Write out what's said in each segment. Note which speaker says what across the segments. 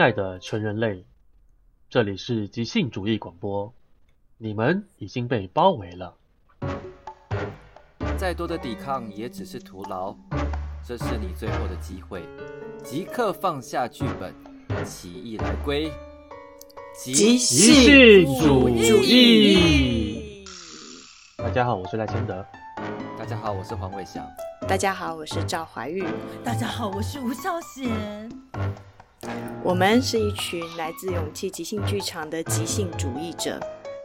Speaker 1: 亲爱的全人类，这里是即兴主义广播，你们已经被包围了。
Speaker 2: 再多的抵抗也只是徒劳，这是你最后的机会，即刻放下剧本，起义来归。
Speaker 1: 即兴主义。大家好，我是赖谦德。
Speaker 2: 大家好，我是黄伟翔。
Speaker 3: 大家好，我是赵怀玉。
Speaker 4: 大家好，我是吴孝贤。
Speaker 3: 我们是一群来自勇气即兴剧场的即兴主义者。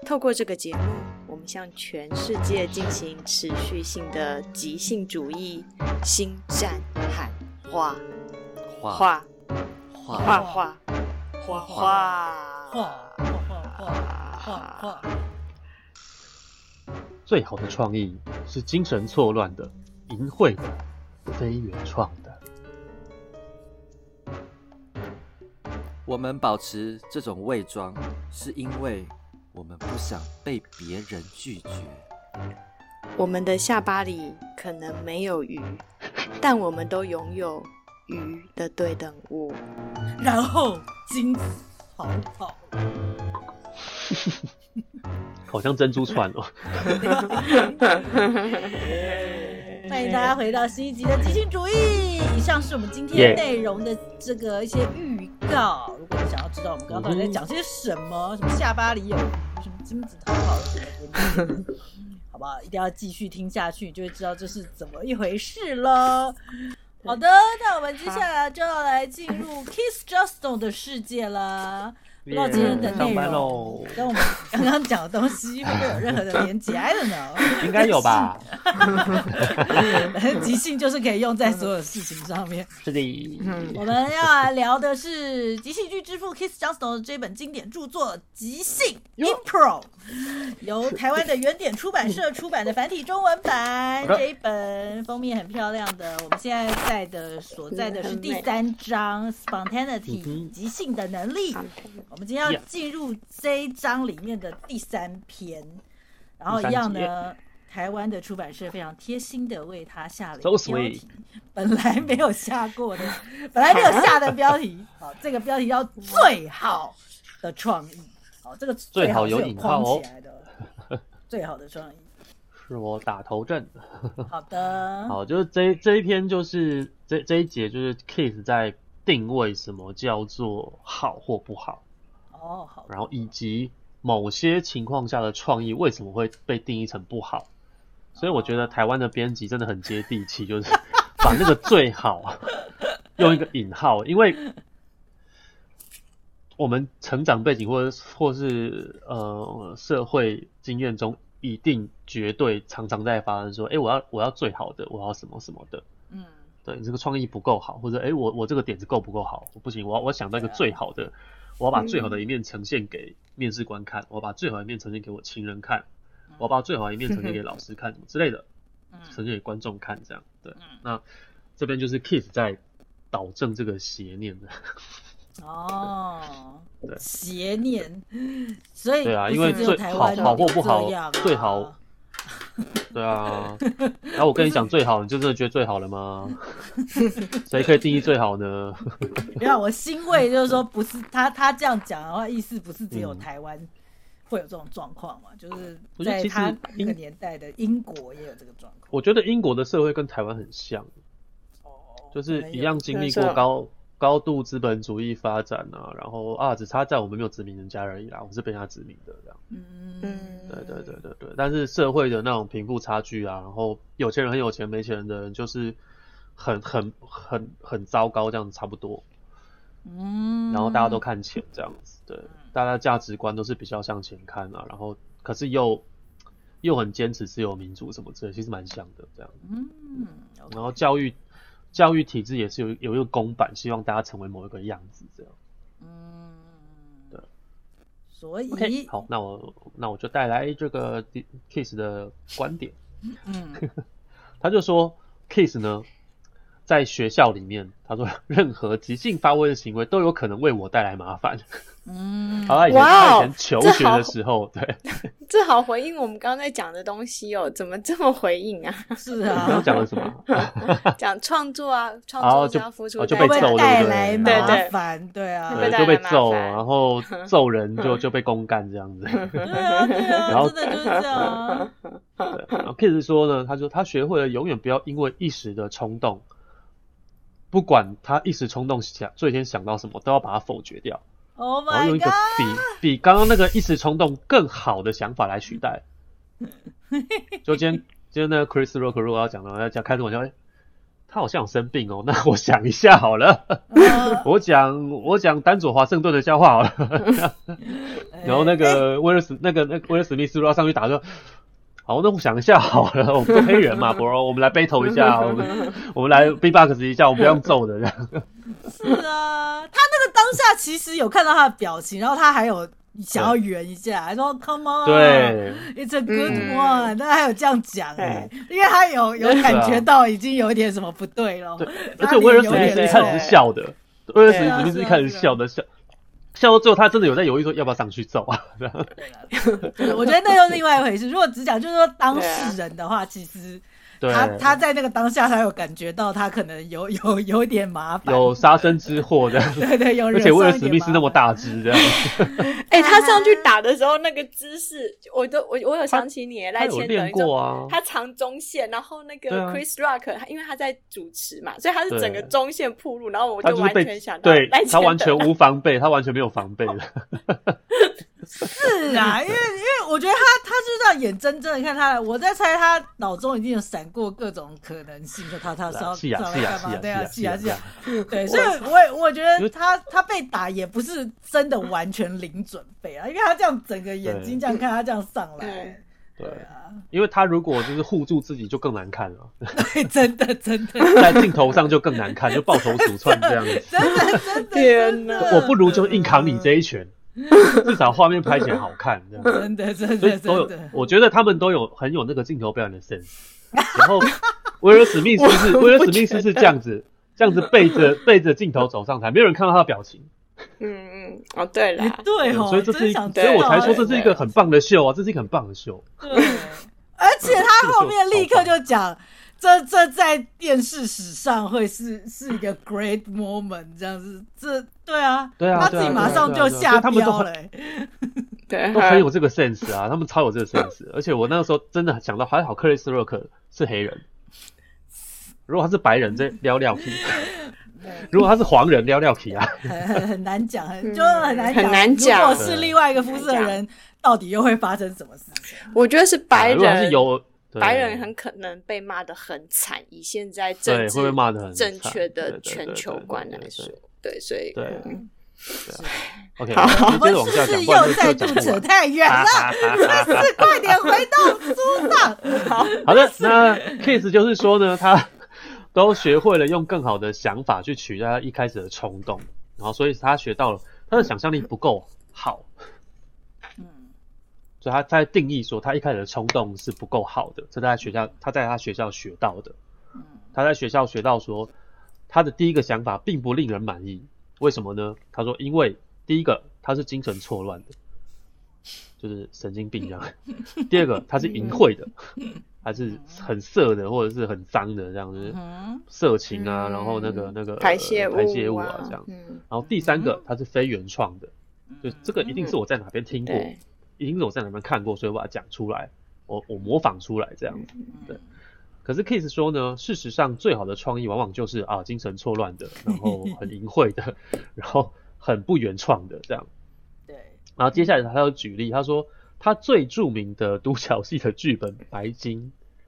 Speaker 3: 透过这个节目，我们向全世界进行持续性的即兴主义心战喊话，
Speaker 2: 画
Speaker 3: 画
Speaker 2: 画
Speaker 3: 画画画画
Speaker 4: 画画画。
Speaker 1: 最好的创意是精神错乱的、淫秽的、非原创的。
Speaker 2: 我们保持这种伪装，是因为我们不想被别人拒绝。
Speaker 3: 我们的下巴里可能没有鱼，但我们都拥有鱼的对等物。
Speaker 4: 然后金子好好，
Speaker 1: 好像珍珠串哦。
Speaker 4: 欢迎大家回到新一集的即兴主义。以上是我们今天内容的这个一些预告。Yeah. 如果你想要知道我们刚刚到底在讲些什么，什么下巴里有什么金子逃跑什么的，好不好？一定要继续听下去，你就会知道这是怎么一回事了。好的，那我们接下来就要来进入 Keith Johnstone 的世界了。不知道今天的内容跟我们刚刚讲的东西 会不会有任何的连结呢？
Speaker 1: 应该有吧。
Speaker 4: 即兴就是可以用在所有事情上面。
Speaker 1: 是的。
Speaker 4: 我们要来聊的是即兴剧之父 Keith Johnstone 的这本经典著作《即兴 Impro》，由台湾的原点出版社出版的繁体中文版。这一本封面很漂亮的。我们现在在的所在的是第三章 Spontaneity 即兴的能力。我们今天要进入这一章里面的第三篇，然后一样呢，台湾的出版社非常贴心的为他下了一个标题，本来没有下过的，本来没有下的标题，好，这个标题叫最好的创意，好，这个最好有引号起来的，最好的创意，
Speaker 1: 是我打头阵，
Speaker 4: 好的，
Speaker 1: 好，就是这这一篇就是这这一节就是 Keith 在定位什么叫做好或不好。
Speaker 4: 哦，好。
Speaker 1: 然后以及某些情况下的创意为什么会被定义成不好？所以我觉得台湾的编辑真的很接地气，就是 把那个最好 用一个引号，因为我们成长背景或者或是呃社会经验中，一定绝对常常在发生说，哎，我要我要最好的，我要什么什么的，嗯，对，你这个创意不够好，或者哎，我我这个点子够不够好？我不行，我要我想到一个最好的。我要把最好的一面呈现给面试官看，我要把最好的一面呈现给我情人看，我要把最好的一面呈现给老师看，之类的，呈现给观众看，这样对。那这边就是 Keith 在导正这个邪念的。
Speaker 4: 哦，对，邪念，所以
Speaker 1: 对啊，因为最好好或不好，最好。对啊，然后我跟你讲最好，你就真的觉得最好了吗？谁可以定义最好呢？
Speaker 4: 没有，我欣慰就是说，不是他他这样讲的话，意思不是只有台湾会有这种状况嘛？就是在他那个年代的英国也有这个状况。
Speaker 1: 我觉得英国的社会跟台湾很像，就是一样经历过高。高度资本主义发展啊，然后啊，只差在我们没有殖民人家而已啦，我们是被他殖民的这样。嗯，对对对对对。但是社会的那种贫富差距啊，然后有钱人很有钱，没钱人的人就是很很很很糟糕，这样子差不多。嗯。然后大家都看钱这样子，对，大家价值观都是比较向前看啊，然后可是又又很坚持自由民主什么之类，其实蛮像的这样。嗯。然后教育。教育体制也是有有一个公版，希望大家成为某一个样子，这样。嗯，对。
Speaker 4: 所以
Speaker 1: ，okay, 好，那我那我就带来这个 Keith 的观点。嗯，他就说，Keith 呢，在学校里面，他说任何即兴发挥的行为都有可能为我带来麻烦。嗯，他以前他以前求学的时候，对，
Speaker 3: 这好回应我们刚刚在讲的东西哦，怎么这么回应啊？
Speaker 4: 是啊，
Speaker 1: 刚刚讲了什么？
Speaker 3: 讲创作啊，创作就要付出
Speaker 1: 就被揍，
Speaker 4: 带来麻
Speaker 3: 烦，
Speaker 4: 对啊，
Speaker 1: 对，就被揍，然后 揍人就就被公干这样子，
Speaker 4: 对啊，对啊，然后真的就是这样。
Speaker 1: 对，然后 Kiss 说呢，他说他学会了永远不要因为一时的冲动。不管他一时冲动想，最先想到什么，都要把它否决掉。
Speaker 4: Oh my God！
Speaker 1: 然后用一个比比刚刚那个一时冲动更好的想法来取代。就今天 今天那个 Chris Rock 如果要讲的话，要讲开始玩笑，哎，他好像有生病哦，那我想一下好了。我讲我讲丹佐华盛顿的笑话好了。然后那个威尔史那个那个威尔史密斯如果要上去打说。好，那我想一下好了，我们都黑人嘛，bro，我们来 battle 一下，我们 我们来 B-box 一下，我们不用揍的这样。
Speaker 4: 是啊，他那个当下其实有看到他的表情，然后他还有想要圆一下，还说 Come on，
Speaker 1: 对
Speaker 4: ，It's a good one，他还有这样讲哎，因为他有有感觉到已经有一点什么不对了。
Speaker 1: 对，而且威尔史密斯一开始是笑的，威尔史密斯一开始是笑的笑。笑到最后，他真的有在犹豫说要不要上去揍啊？
Speaker 4: 我觉得那又是另外一回事。如果只讲就是说当事人的话，其实。他他在那个当下，他有感觉到他可能有 有有点麻烦，
Speaker 1: 有杀身之祸的。
Speaker 4: 对对，有。
Speaker 1: 而且威尔史密斯那么大只，这样。
Speaker 3: 哎，他上去打的时候那个姿势，我都我我有想起你赖千德，
Speaker 1: 过啊。
Speaker 3: 他长中线，然后那个 Chris Rock，因为他在主持嘛，所以他是整个中线铺路，然后我就完全想到，
Speaker 1: 对，他完全无防备，他完全没有防备的。
Speaker 4: 是啊，因为因为我觉得他他就是这样眼睁睁的看他，我在猜他脑中已经有闪过各种可能性，就他他是要是要干嘛？对啊，是啊是啊，对，所以我也我觉得他他被打也不是真的完全零准备啊，因为他这样整个眼睛这样看他这样上来，
Speaker 1: 对。啊，因为他如果就是护住自己就更难看了，
Speaker 4: 对，真的真的。
Speaker 1: 在镜头上就更难看，就抱头鼠窜这样子，
Speaker 4: 真的真的
Speaker 3: 天哪，
Speaker 1: 我不如就硬扛你这一拳。至少画面拍起来好看，这样
Speaker 4: 真的真的，所以都有。
Speaker 1: 我觉得他们都有很有那个镜头表演的 sense。然后 威尔史密斯是威尔史密斯是这样子，这样子背着 背着镜头走上台，没有人看到他的表情。
Speaker 3: 嗯嗯，哦对了，
Speaker 4: 对哦，
Speaker 1: 所以这是，所以我才说这是一个很棒的秀啊，这是一个很棒的秀。
Speaker 4: 对，而且他后面立刻就讲。这这在电视史上会是是一个 great moment，这样子，这对啊，
Speaker 1: 对啊，
Speaker 4: 他自己马上就下标了，
Speaker 3: 对，
Speaker 1: 都很有这个 sense 啊，他们超有这个 sense，而且我那个时候真的想到，还好克里斯洛克是黑人，如果他是白人，这撩撩皮，如果他是黄人，撩撩皮啊，
Speaker 4: 很很很难讲，很就很难
Speaker 3: 很难讲，
Speaker 4: 如果是另外一个肤色的人，到底又会发生什么事情？
Speaker 3: 我觉得是白人，
Speaker 1: 是有。
Speaker 3: 白人很可能被骂得很惨，以现在政治正确的全球观来说，对，所以
Speaker 1: 对，OK，
Speaker 3: 好，
Speaker 4: 我们是不是又再度扯太远了？是不是快点回到书上？
Speaker 1: 好好的，那 Kiss 就是说呢，他都学会了用更好的想法去取代他一开始的冲动，然后所以他学到了他的想象力不够好。所以他在定义说，他一开始的冲动是不够好的。这在学校，他在他学校学到的。他在学校学到说，他的第一个想法并不令人满意。为什么呢？他说，因为第一个他是精神错乱的，就是神经病这样。第二个他是淫秽的，还是很色的，或者是很脏的这样子，色情啊，然后那个那个
Speaker 3: 排泄
Speaker 1: 排泄物啊这样。然后第三个他是非原创的，就这个一定是我在哪边听过。已经有在哪边看过，所以我把它讲出来，我我模仿出来这样子，对。可是 Kiss 说呢，事实上最好的创意往往就是啊精神错乱的，然后很淫秽的，然后很不原创的这样。
Speaker 4: 对。
Speaker 1: 然后接下来他又举例，他说他最著名的独角戏的剧本《白鲸》，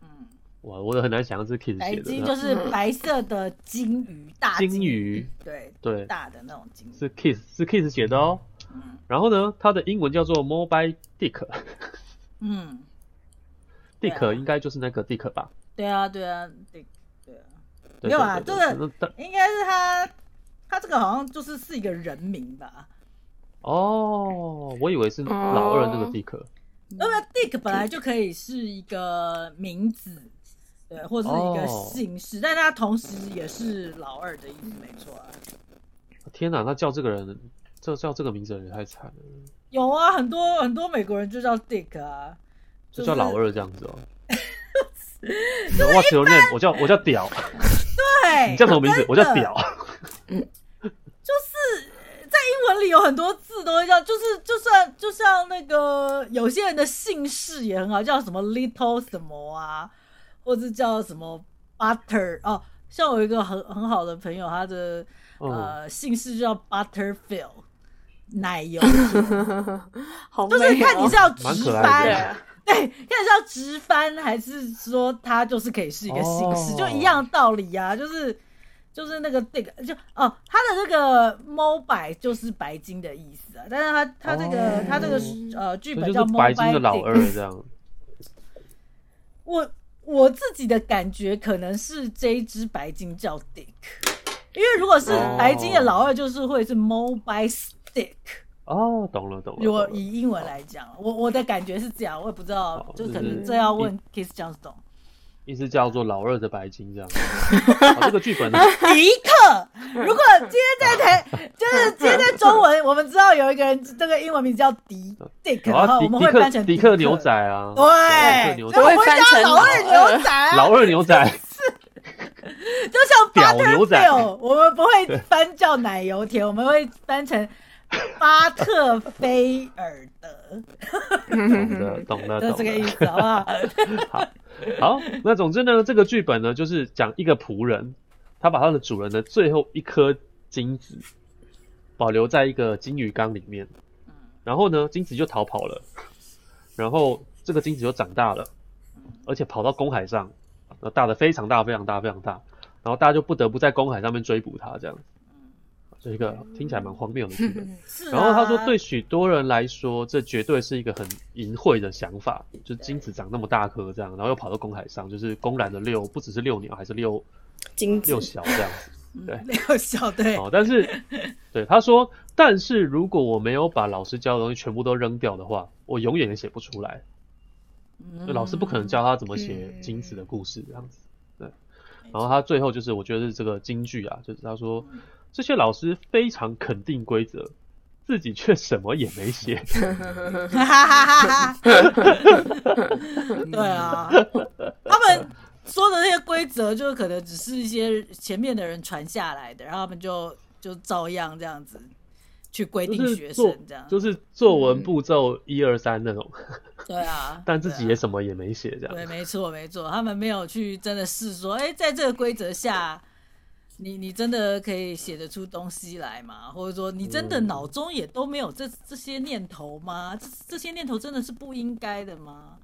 Speaker 1: 嗯，哇，我都很难想象这是 Kiss 写的。
Speaker 4: 白鲸就是白色的鲸鱼，大鲸鱼，对对，大的那种鲸。
Speaker 1: 是 Kiss 是 Kiss 写的哦。然后呢，它的英文叫做 Mobile Dick。嗯，Dick 应该就是那个 Dick 吧？
Speaker 4: 对啊，对啊，Dick，对啊，没有啊，这个应该是他，他这个好像就是是一个人名吧？
Speaker 1: 哦，我以为是老二那个 Dick。
Speaker 4: 因为 Dick 本来就可以是一个名字，对，或者是一个姓氏，但他同时也是老二的意思，没错啊。
Speaker 1: 天哪，那叫这个人。这叫这个名字也太惨了。
Speaker 4: 有啊，很多很多美国人就叫 Dick 啊，
Speaker 1: 就叫老二这样子哦。我只有念，我叫我叫屌。
Speaker 4: 对，
Speaker 1: 你叫什么名字？我叫屌。
Speaker 4: 就是在英文里有很多字都会叫，就是就算就像那个有些人的姓氏也很好，叫什么 Little 什么啊，或者叫什么 Butter 哦。像我一个很很好的朋友，他的、嗯、呃姓氏叫 Butterfield，奶油，
Speaker 3: 好美哦、
Speaker 4: 就是看你是要直翻，对，看你是要直翻还是说它就是可以是一个形式，哦、就一样道理呀、啊，就是就是那个 Dick 就哦，他的这个 Mobile 就是白金的意思啊，但是他他这个、哦、他这个呃剧本叫 Mobile
Speaker 1: 白金的老二这样，
Speaker 4: 我。我自己的感觉可能是这一只白金叫 Dick，因为如果是白金的老二，就是会是 Mobile Stick。
Speaker 1: 哦，懂了懂了。
Speaker 4: 如果以英文来讲，我我的感觉是这样，我也不知道，就可能这要问 Kiss 这样子懂。
Speaker 1: 意思叫做老二的白金这样，这个剧本呢？
Speaker 4: 迪克，如果今天在台，就是今天在中文，我们知道有一个人，这个英文名字叫迪，Dick，然后我们会翻成
Speaker 1: 迪克牛仔啊，
Speaker 4: 对，
Speaker 3: 就会翻成
Speaker 4: 老二牛仔，
Speaker 1: 老二牛仔，
Speaker 4: 就像
Speaker 1: 屌牛仔，
Speaker 4: 我们不会翻叫奶油甜，我们会翻成 巴特菲尔德，
Speaker 1: 懂的，懂的，
Speaker 4: 就这个意思，好不好？
Speaker 1: 好。好，那总之呢，这个剧本呢，就是讲一个仆人，他把他的主人的最后一颗精子保留在一个金鱼缸里面，然后呢，精子就逃跑了，然后这个精子就长大了，而且跑到公海上，大的非常大，非常大，非常大，然后大家就不得不在公海上面追捕他，这样。这一个听起来蛮荒谬的剧本，啊、然后他说，对许多人来说，这绝对是一个很淫秽的想法，就是精子长那么大颗这样，然后又跑到公海上，就是公然的遛，不只是遛鸟，还是遛
Speaker 3: 精子。
Speaker 1: 遛小这样子，对，
Speaker 4: 遛小对。
Speaker 1: 哦，但是 对他说，但是如果我没有把老师教的东西全部都扔掉的话，我永远也写不出来。嗯、老师不可能教他怎么写精子的故事这样子，对。然后他最后就是，我觉得是这个京剧啊，就是他说。这些老师非常肯定规则，自己却什么也没写。
Speaker 4: 对啊，他们说的那些规则，就可能只是一些前面的人传下来的，然后他们就就照样这样子去规定学生，这样
Speaker 1: 就是作文步骤一二三那种。
Speaker 4: 对啊，
Speaker 1: 但自己也什么也没写，这样。
Speaker 4: 对，没错没错，他们没有去真的试说，哎，在这个规则下。你你真的可以写得出东西来吗？或者说你真的脑中也都没有这这些念头吗？这这些念头真的是不应该的吗？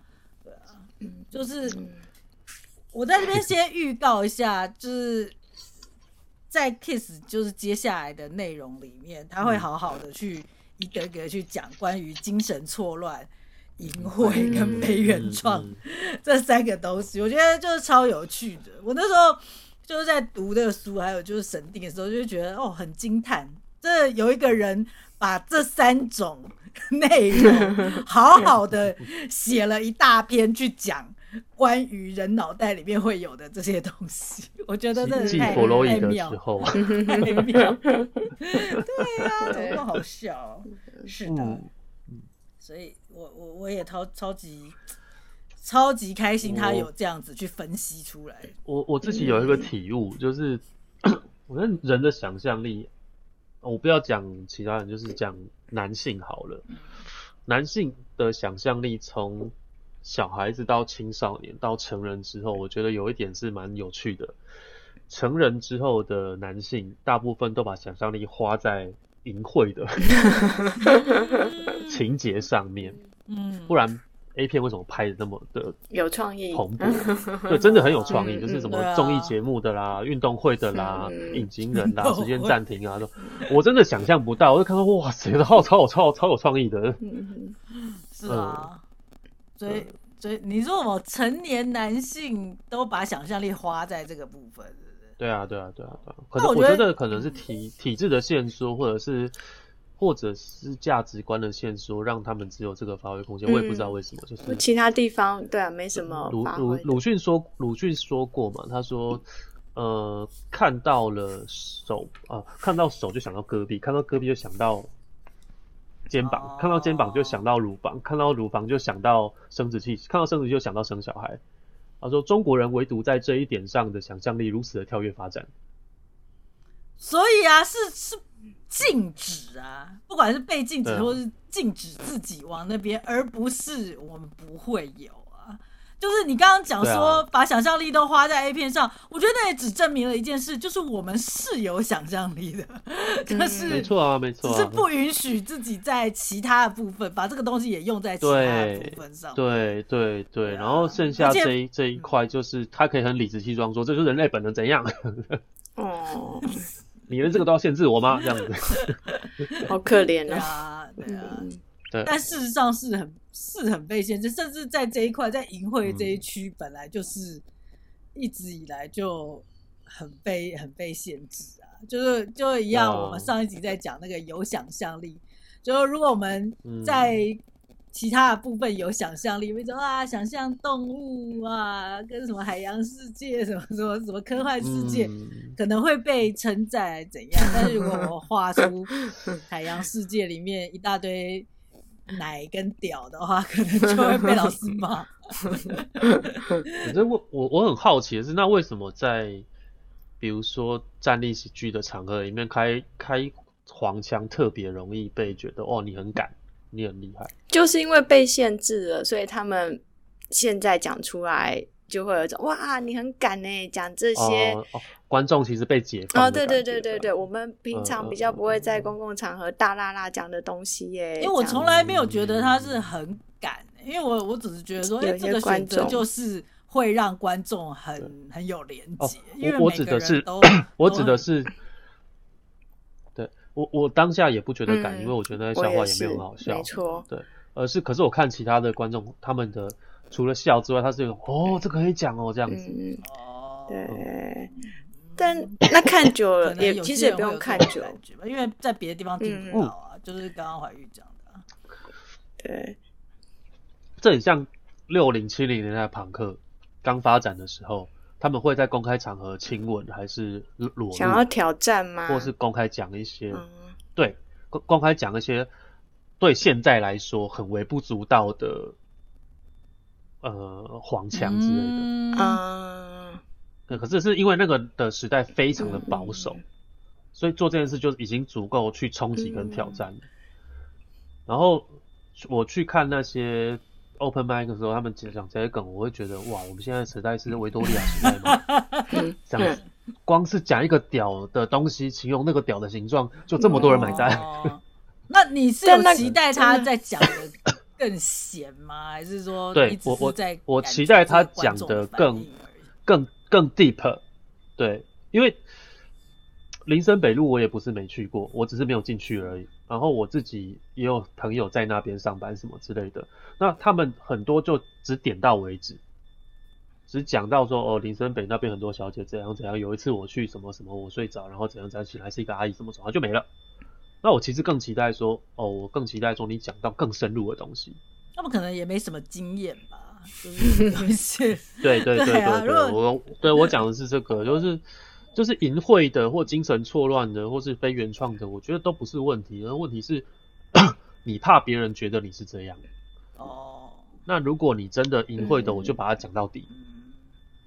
Speaker 4: 对啊，就是我在这边先预告一下，就是在 Kiss 就是接下来的内容里面，他会好好的去一个一个去讲关于精神错乱、淫秽跟非原创这三个东西，我觉得就是超有趣的。我那时候。就是在读这个书，还有就是审定的时候，就觉得哦，很惊叹，这有一个人把这三种 内容好好的写了一大篇去讲关于人脑袋里面会有的这些东西，我觉得这太太妙，太妙，对啊，怎么那么好笑？是的，所以我我我也超超级。超级开心，他有这样子去分析出来。
Speaker 1: 我我，我自己有一个体悟，就是 我觉得人的想象力，我不要讲其他人，就是讲男性好了。男性的想象力从小孩子到青少年到成人之后，我觉得有一点是蛮有趣的。成人之后的男性，大部分都把想象力花在淫秽的 情节上面，嗯，不然。A 片为什么拍的那么的
Speaker 3: 有创意、
Speaker 1: 蓬 勃？对，真的很有创意，就是什么综艺节目的啦、运动会的啦、隐形人啦、时间暂停啊，都我真的想象不到。我就看到哇塞，超超超超有创意的。
Speaker 4: 是啊，所以所以你说我成年男性都把想象力花在这个部分，
Speaker 1: 对啊对啊对啊对啊。可是我觉得可能是体体制的限缩，或者是。或者是价值观的限缩，让他们只有这个发挥空间。我也不知道为什么，就是
Speaker 3: 其他地方对啊，没什么。鲁鲁
Speaker 1: 鲁迅说，鲁迅说过嘛，他说，呃，看到了手啊，看到手就想到戈壁，看到戈壁就想到肩膀，哦、看到肩膀就想到乳房，看到乳房就想到生殖器，看到生殖器就想到生小孩。他说中国人唯独在这一点上的想象力如此的跳跃发展。
Speaker 4: 所以啊，是是禁止啊，不管是被禁止，或是禁止自己往那边，而不是我们不会有啊。就是你刚刚讲说把想象力都花在 A 片上，啊、我觉得那也只证明了一件事，就是我们是有想象力的，就是
Speaker 1: 没错啊，没错，
Speaker 4: 只是不允许自己在其他的部分把这个东西也用在其他的部分上。
Speaker 1: 对对对，然后剩下这一这一块，就是他可以很理直气壮说，这就是人类本能怎样？哦，你连这个都要限制我吗？这样子，
Speaker 3: 好可怜
Speaker 4: 啊！对啊。但事实上是很是很被限制，甚至在这一块，在淫秽这一区，本来就是一直以来就很被很被限制啊。就是就一样，我们上一集在讲那个有想象力，就是如果我们在其他的部分有想象力，比如说啊，想象动物啊，跟什么海洋世界，什么什么什么科幻世界，可能会被称赞怎样？但是如果我画出 海洋世界里面一大堆。奶跟屌的话，可能就会被老师骂。
Speaker 1: 反正我我我很好奇的是，那为什么在比如说站立喜剧的场合里面开开黄腔特别容易被觉得哦，你很敢，你很厉害？
Speaker 3: 就是因为被限制了，所以他们现在讲出来。就会有一种哇，你很敢呢，讲这些。
Speaker 1: 哦哦，观众其实被解放。
Speaker 3: 哦，对对对对对，我们平常比较不会在公共场合大啦啦讲的东西耶。
Speaker 4: 因为我从来没有觉得他是很敢，因为我我只是觉得说，哎，这个选择就是会让观众很很有连结。因为
Speaker 1: 我指的是，我指的是，对我我当下也不觉得敢，因为我觉得那笑话也没有很好笑，没错。对，而是可是我看其他的观众他们的。除了笑之外，他是有哦，这个可以讲哦，这样子。
Speaker 3: 哦、嗯，对。但那看久了也其实也不用看久了，
Speaker 4: 因为在别的地方听不到啊。嗯、就是刚刚怀玉讲的。
Speaker 3: 对。
Speaker 1: 这很像六零七零年代朋克刚发展的时候，他们会在公开场合亲吻还是裸？
Speaker 3: 想要挑战吗？
Speaker 1: 或是公开讲一些？嗯、对，公公开讲一些对现在来说很微不足道的。呃，黄腔之类的啊，对，可是是因为那个的时代非常的保守，嗯、所以做这件事就已经足够去冲击跟挑战了。嗯、然后我去看那些 open mic 的时候，他们讲讲这些梗，我会觉得哇，我们现在时代是维多利亚时代吗？讲，光是讲一个屌的东西，形容那个屌的形状，就这么多人买单。
Speaker 4: 哦、那你是有期待他在讲的？更闲吗？还是说
Speaker 1: 对我我我期待他讲的更更更 deep，对，因为林森北路我也不是没去过，我只是没有进去而已。然后我自己也有朋友在那边上班什么之类的，那他们很多就只点到为止，只讲到说哦，林森北那边很多小姐怎样怎样。有一次我去什么什么，我睡着，然后怎样怎样起来是一个阿姨什么怎么就没了。那我其实更期待说，哦，我更期待说你讲到更深入的东西。
Speaker 4: 他们可能也没什么经验吧，就是有一些。
Speaker 1: 对对对对对，我对我讲的是这个，就是就是淫秽的或精神错乱的或是非原创的，我觉得都不是问题。而问题是，你怕别人觉得你是这样。哦。那如果你真的淫秽的，我就把它讲到底，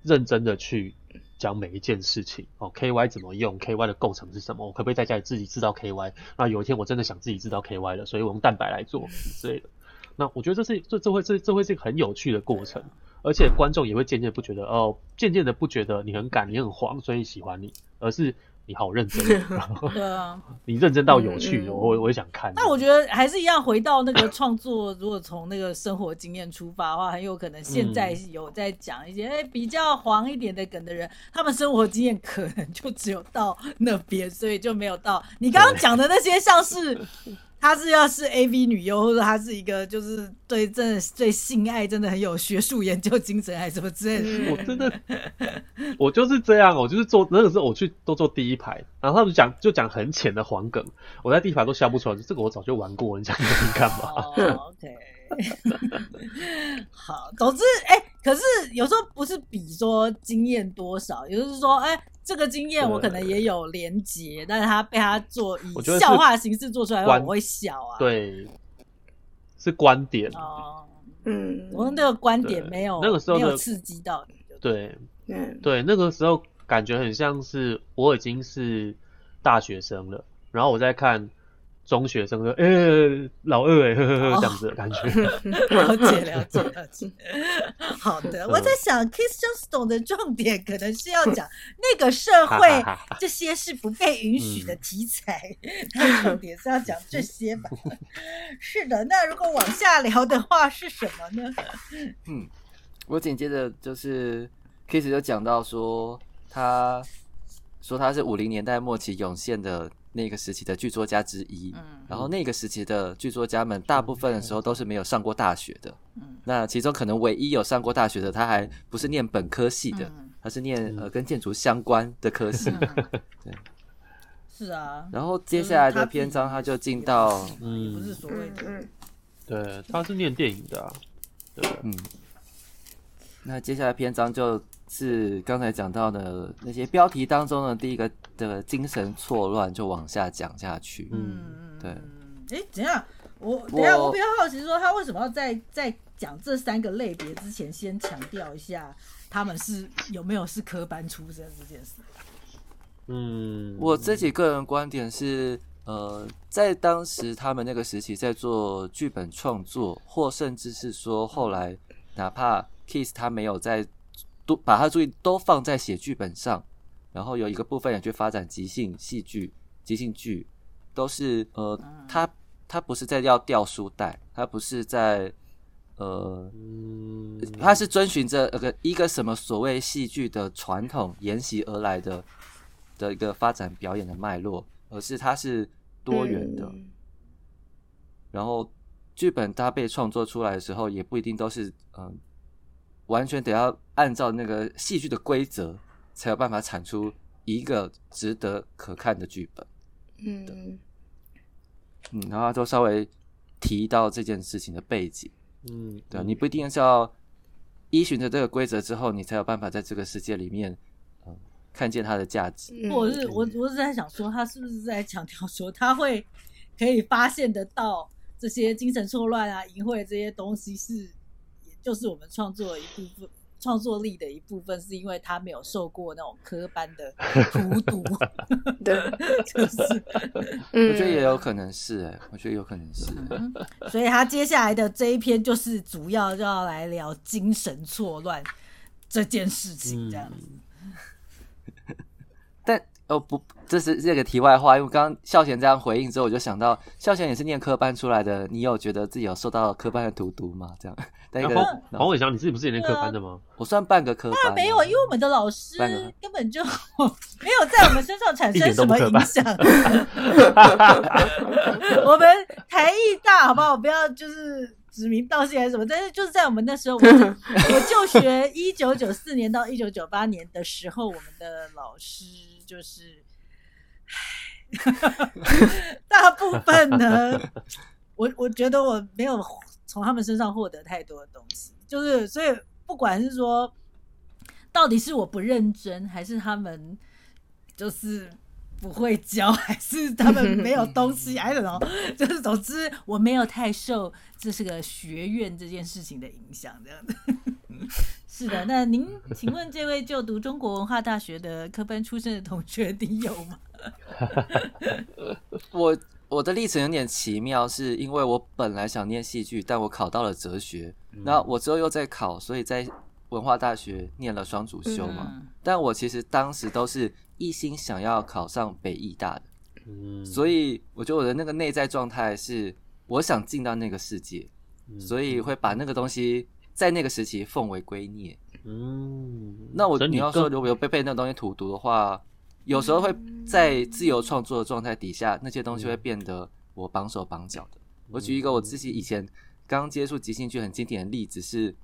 Speaker 1: 认真的去。讲每一件事情哦，KY 怎么用？KY 的构成是什么？我可不可以在家里自己制造 KY？那有一天我真的想自己制造 KY 了，所以我用蛋白来做之类的。那我觉得这是这这会这这会是一个很有趣的过程，而且观众也会渐渐不觉得哦，渐渐的不觉得你很敢，你很黄，所以喜欢你，而是。你好认真，对啊，你认真到有趣，嗯、我我也想看。
Speaker 4: 那我觉得还是一样，回到那个创作，如果从那个生活经验出发的话，很有可能现在有在讲一些哎、嗯欸、比较黄一点的梗的人，他们生活经验可能就只有到那边，所以就没有到你刚刚讲的那些像是。他是要是 AV 女优，或者他是一个就是对真的对性爱真的很有学术研究精神，还是什么之类的。
Speaker 1: 我真的，我就是这样，我就是坐那个时候我去都坐第一排，然后他们讲就讲很浅的黄梗，我在第一排都笑不出来。这个我早就玩过，你讲你干嘛？
Speaker 4: 好，总之，哎、欸，可是有时候不是比说经验多少，也就是说，哎、欸，这个经验我可能也有连结，但是他被他做以笑话形式做出来我会笑啊。
Speaker 1: 对，是观点
Speaker 4: 哦。嗯，我那个观点没有
Speaker 1: 那个时候
Speaker 4: 没有刺激到你。
Speaker 1: 对，嗯，对，那个时候感觉很像是我已经是大学生了，然后我在看。中学生说：“呃、欸，老二哎，呵呵呵，这样子的感觉。
Speaker 4: 哦 ”了解，了解，了解。好的，嗯、我在想，Keith Johnstone 的重点可能是要讲那个社会这些是不被允许的题材，他重点是要讲这些吧？是的，那如果往下聊的话是什么呢？
Speaker 2: 嗯，我紧接着就是 Keith 就讲到说，他说他是五零年代末期涌现的。那个时期的剧作家之一，嗯，然后那个时期的剧作家们，大部分的时候都是没有上过大学的，嗯，那其中可能唯一有上过大学的，他还不是念本科系的，嗯，他是念呃跟建筑相关的科系，嗯，对，
Speaker 4: 是啊，
Speaker 2: 然后接下来的篇章他就进到，
Speaker 4: 嗯，不是所谓的，
Speaker 1: 对，他是念电影的，啊，对，
Speaker 2: 嗯，那接下来篇章就是刚才讲到的那些标题当中的第一个。的精神错乱就往下讲下去。嗯，对。
Speaker 4: 哎、欸，怎样？我等下我比较好奇，说他为什么要在在讲这三个类别之前，先强调一下他们是有没有是科班出身这件事？
Speaker 2: 嗯，我自己个人观点是，呃，在当时他们那个时期在做剧本创作，或甚至是说后来，哪怕 Keith 他没有在都把他注意都放在写剧本上。然后有一个部分也去发展即兴戏剧、即兴剧，都是呃，他他不是在要掉书袋，他不是在呃，他是遵循着一个一个什么所谓戏剧的传统沿袭而来的的一个发展表演的脉络，而是它是多元的。然后剧本它被创作出来的时候，也不一定都是嗯、呃，完全得要按照那个戏剧的规则。才有办法产出一个值得可看的剧本。嗯，嗯，然后他都稍微提到这件事情的背景。嗯，对，你不一定是要依循着这个规则之后，你才有办法在这个世界里面，嗯，看见它的价值。
Speaker 4: 我是我我是在想说，他是不是在强调说，他会可以发现得到这些精神错乱啊、淫秽这些东西是，也就是我们创作的一部分。创作力的一部分是因为他没有受过那种科班的荼毒，对，就是，
Speaker 2: 我觉得也有可能是哎、欸，我觉得有可能是、
Speaker 4: 嗯，所以他接下来的这一篇就是主要就要来聊精神错乱这件事情，这样子。
Speaker 2: 哦不，这是这个题外话，因为刚刚孝贤这样回应之后，我就想到孝贤也是念科班出来的，你有觉得自己有受到科班的荼毒吗？这样。
Speaker 1: 然后黄伟翔，你自己不是也念科班的吗？
Speaker 2: 啊、我算半个科班。
Speaker 4: 没有，因为我们的老师根本就 没有在我们身上产 生什么影响。我们台艺大，好不好？我不要就是指名道姓还是什么，但是就是在我们那时候，我我就学一九九四年到一九九八年的时候，我们的老师就是，大部分呢，我 我觉得我没有。从他们身上获得太多的东西，就是所以不管是说到底是我不认真，还是他们就是不会教，还是他们没有东西，还是什么，就是总之我没有太受这是个学院这件事情的影响，这样的。是的，那您 请问这位就读中国文化大学的科班出身的同学，你有吗？
Speaker 2: 我。我的历程有点奇妙，是因为我本来想念戏剧，但我考到了哲学。那、嗯、我之后又在考，所以在文化大学念了双主修嘛。嗯、但我其实当时都是一心想要考上北艺大的，嗯、所以我觉得我的那个内在状态是我想进到那个世界，嗯、所以会把那个东西在那个时期奉为圭臬。嗯，那我你要说如果有被被那个东西荼毒的话。有时候会在自由创作的状态底下，那些东西会变得我绑手绑脚的。我举一个我自己以前刚接触即兴剧很经典的例子是，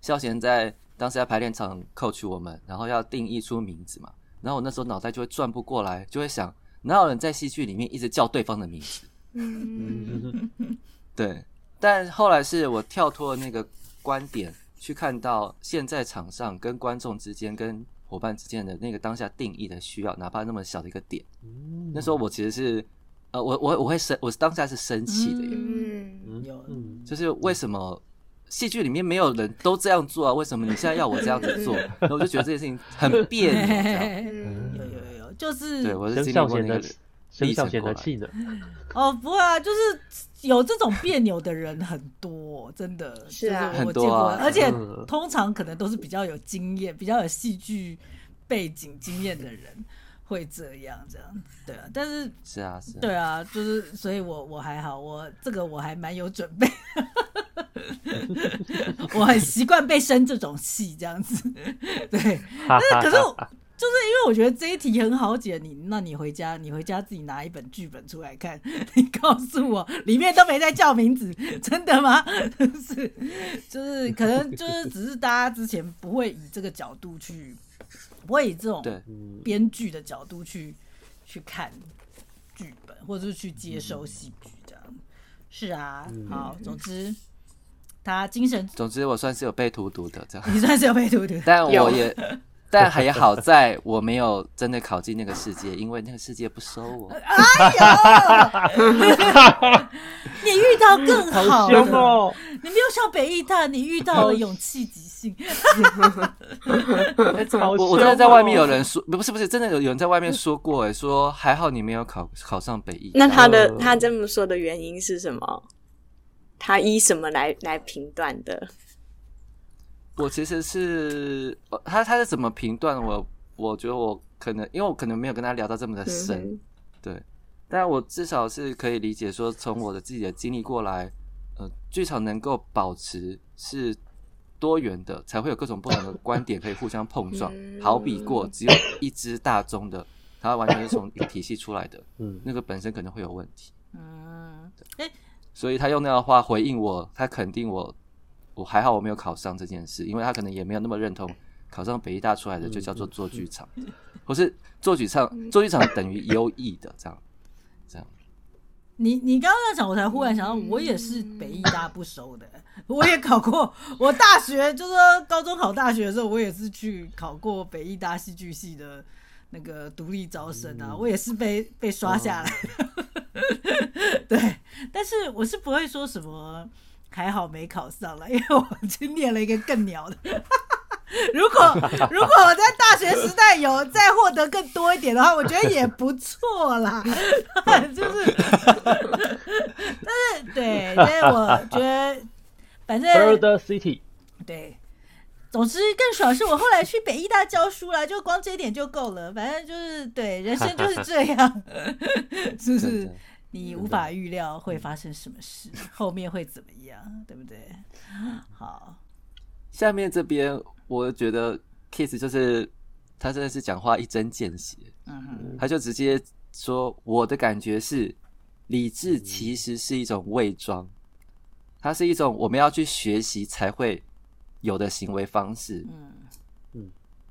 Speaker 2: 萧贤在当时在排练场 coach 我们，然后要定义出名字嘛，然后我那时候脑袋就会转不过来，就会想哪有人在戏剧里面一直叫对方的名字？嗯，对。但后来是我跳脱那个观点，去看到现在场上跟观众之间、跟伙伴之间的那个当下定义的需要，哪怕那么小的一个点。嗯、那时候我其实是，呃，我我我会生，我当下是生气的耶。
Speaker 4: 嗯，有，
Speaker 2: 就是为什么戏剧里面没有人都这样做啊？为什么你现在要我这样子做？然后我就觉得这件事情很别扭。
Speaker 4: 有有有，就是
Speaker 2: 对我是经历过那个。
Speaker 1: 生肖显的气的
Speaker 4: 哦，不会啊，就是有这种别扭的人很多，真的
Speaker 3: 是啊，
Speaker 4: 我见过，而且通常可能都是比较有经验、比较有戏剧背景经验的人会这样，这样对啊。但是
Speaker 2: 是啊，是，
Speaker 4: 对啊，就是所以我我还好，我这个我还蛮有准备，我很习惯被生这种气，这样子，对，但是可是。就是因为我觉得这一题很好解，你那你回家，你回家自己拿一本剧本出来看，你告诉我里面都没在叫名字，真的吗？就是就是可能就是只是大家之前不会以这个角度去，不会以这种编剧的角度去去看剧本，或者是去接收戏剧这样。是啊，好，总之他精神，
Speaker 2: 总之我算是有被荼毒的这样，
Speaker 4: 你算是有被荼毒，
Speaker 2: 但我也。但还好，在我没有真的考进那个世界，因为那个世界不收我。
Speaker 4: 哎呦，你遇到更好的，
Speaker 1: 哦、
Speaker 4: 你没有上北艺大，你遇到了勇气即兴。
Speaker 2: 我我真的在外面有人说，不是不是，真的有有人在外面说过，哎，说还好你没有考考上北艺。
Speaker 3: 那他的他这么说的原因是什么？他依什么来来评断的？
Speaker 2: 我其实是他，他是怎么评断我？我觉得我可能，因为我可能没有跟他聊到这么的深，嗯、对。但我至少是可以理解说，从我的自己的经历过来，呃，剧场能够保持是多元的，才会有各种不同的观点可以互相碰撞。嗯、好比过只有一支大宗的，它完全是从一个体系出来的，嗯，那个本身可能会有问题。嗯，对。所以他用那样的话回应我，他肯定我。我还好，我没有考上这件事，因为他可能也没有那么认同考上北艺大出来的就叫做做剧场，或是做剧场，做剧场等于优异的这样，这样。
Speaker 4: 你你刚刚在讲，我才忽然想到，我也是北艺大不收的，我也考过。我大学就是说高中考大学的时候，我也是去考过北艺大戏剧系的那个独立招生啊，我也是被被刷下来的。对，但是我是不会说什么。还好没考上了，因为我去念了一个更鸟的。如果如果我在大学时代有再获得更多一点的话，我觉得也不错啦。就是，但是对，所以我觉得反正。
Speaker 1: Further City。
Speaker 4: 对，总之更爽是我后来去北艺大教书了，就光这一点就够了。反正就是对，人生就是这样，是不是？你无法预料会发生什么事，后面会怎么样，对不对？好，
Speaker 2: 下面这边我觉得 Kiss 就是他真的是讲话一针见血，嗯哼，他就直接说我的感觉是理智其实是一种伪装，它是一种我们要去学习才会有的行为方式，嗯。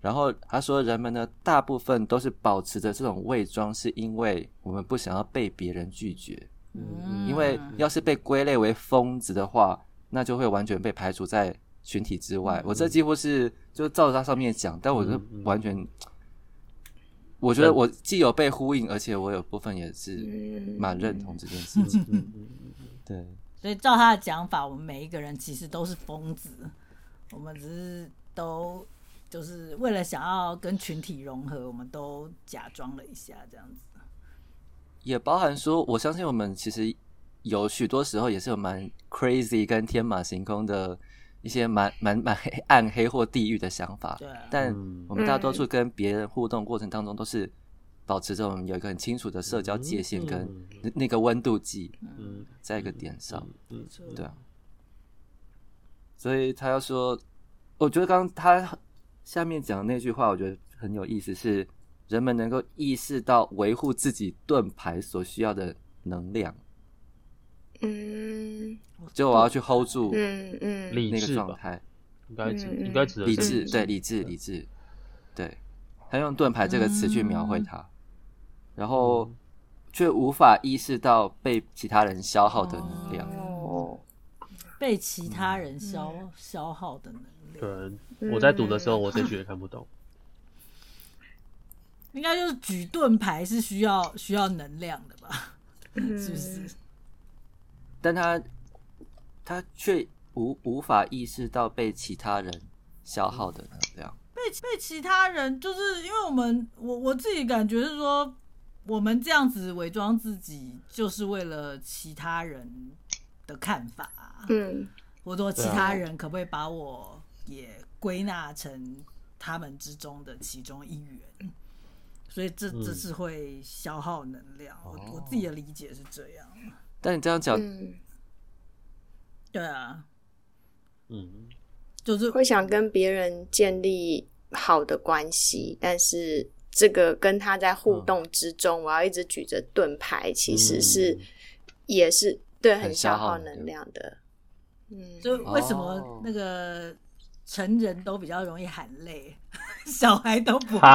Speaker 2: 然后他说，人们呢，大部分都是保持着这种伪装，是因为我们不想要被别人拒绝。嗯，因为要是被归类为疯子的话，那就会完全被排除在群体之外。嗯、我这几乎是就照着他上面讲，但我是完全，嗯、我觉得我既有被呼应，而且我有部分也是蛮认同这件事情。嗯、对，
Speaker 4: 所以照他的讲法，我们每一个人其实都是疯子，我们只是都。就是为了想要跟群体融合，我们都假装了一下，这样子。
Speaker 2: 也包含说，我相信我们其实有许多时候也是有蛮 crazy 跟天马行空的一些蛮蛮蛮黑暗黑或地狱的想法。对。但我们大多数跟别人互动过程当中，都是保持着我们有一个很清楚的社交界限跟那个温度计，嗯，在一个点上，嗯，对啊。所以他要说，我觉得刚刚他。下面讲的那句话，我觉得很有意思，是人们能够意识到维护自己盾牌所需要的能量。嗯，就我要去 hold 住，嗯嗯，那个状态，
Speaker 1: 应该指应该指的
Speaker 2: 理智，对理智理智，对，他用盾牌这个词去描绘他，然后却无法意识到被其他人消耗的能量。哦，
Speaker 4: 被其他人消、嗯、消耗的能量。
Speaker 1: 对，我在读的时候，我这句也看不懂。
Speaker 4: 应该就是举盾牌是需要需要能量的吧？是不是？
Speaker 2: 但他他却无无法意识到被其他人消耗的能量。
Speaker 4: 被被其他人，就是因为我们我我自己感觉是说，我们这样子伪装自己，就是为了其他人的看法。嗯，或者说其他人可不可以把我也归纳成他们之中的其中一员？所以这这是会消耗能量。我我自己的理解是这样。
Speaker 2: 但你这样讲，
Speaker 3: 嗯，
Speaker 4: 对啊，
Speaker 1: 嗯，
Speaker 4: 就是
Speaker 3: 会想跟别人建立好的关系，但是这个跟他在互动之中，我要一直举着盾牌，其实是也是对很消耗能量的。
Speaker 4: 嗯，就为什么那个？成人都比较容易喊累，小孩都不会。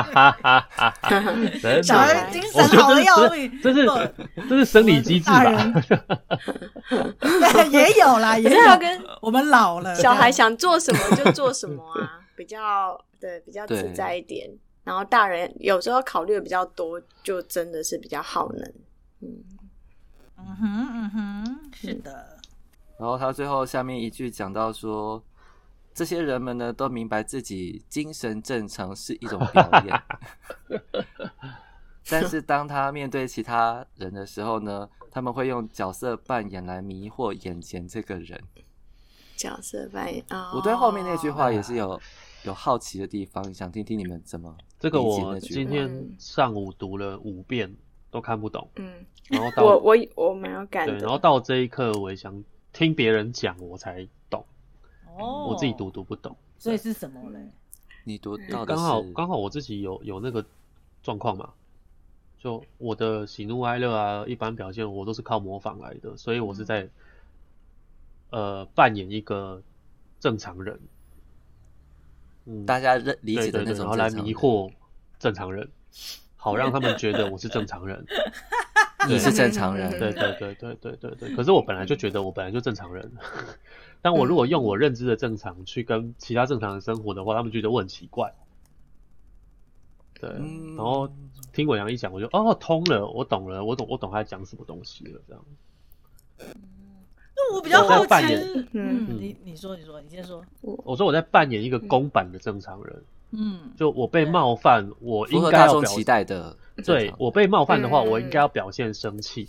Speaker 4: 小孩精神好的要命，
Speaker 1: 这是这是生理机制吧？
Speaker 4: 也有啦，也是要跟我们老了，
Speaker 3: 小孩想做什么就做什么啊，比较对，比较自在一点。然后大人有时候考虑的比较多，就真的是比较耗能。嗯
Speaker 4: 嗯哼嗯哼，是的。
Speaker 2: 然后他最后下面一句讲到说。这些人们呢，都明白自己精神正常是一种表演，但是当他面对其他人的时候呢，他们会用角色扮演来迷惑眼前这个人。
Speaker 3: 角色扮演啊！
Speaker 2: 我对后面那句话也是有有好奇的地方，想听听你们怎么
Speaker 1: 这个我今天上午读了五遍都看不懂，
Speaker 3: 嗯，
Speaker 1: 然后到
Speaker 3: 我我我没有感觉，
Speaker 1: 然后到这一刻我也想听别人讲，我才懂。
Speaker 4: 哦，
Speaker 1: 我自己读读不懂，
Speaker 4: 所以是什么嘞？
Speaker 2: 你读到的
Speaker 1: 刚好刚好我自己有有那个状况嘛，就我的喜怒哀乐啊，一般表现我都是靠模仿来的，所以我是在、嗯、呃扮演一个正常人，
Speaker 2: 嗯，大家认理解的那种，
Speaker 1: 然后来迷惑正常人，好让他们觉得我是正常人，
Speaker 2: 你是正常人，
Speaker 1: 对对对对对对对，可是我本来就觉得我本来就正常人。但我如果用我认知的正常去跟其他正常人生活的话，他们觉得我很奇怪。对，然后听伟阳一讲，我就哦通了，我懂了，我懂，我懂他在讲什么东西了，这样。
Speaker 4: 那我比较好奇，嗯，你你说你说你先说。
Speaker 1: 我说我在扮演一个公版的正常人，嗯，就我被冒犯，我应该要
Speaker 2: 期待的，
Speaker 1: 对，我被冒犯的话，我应该要表现生气。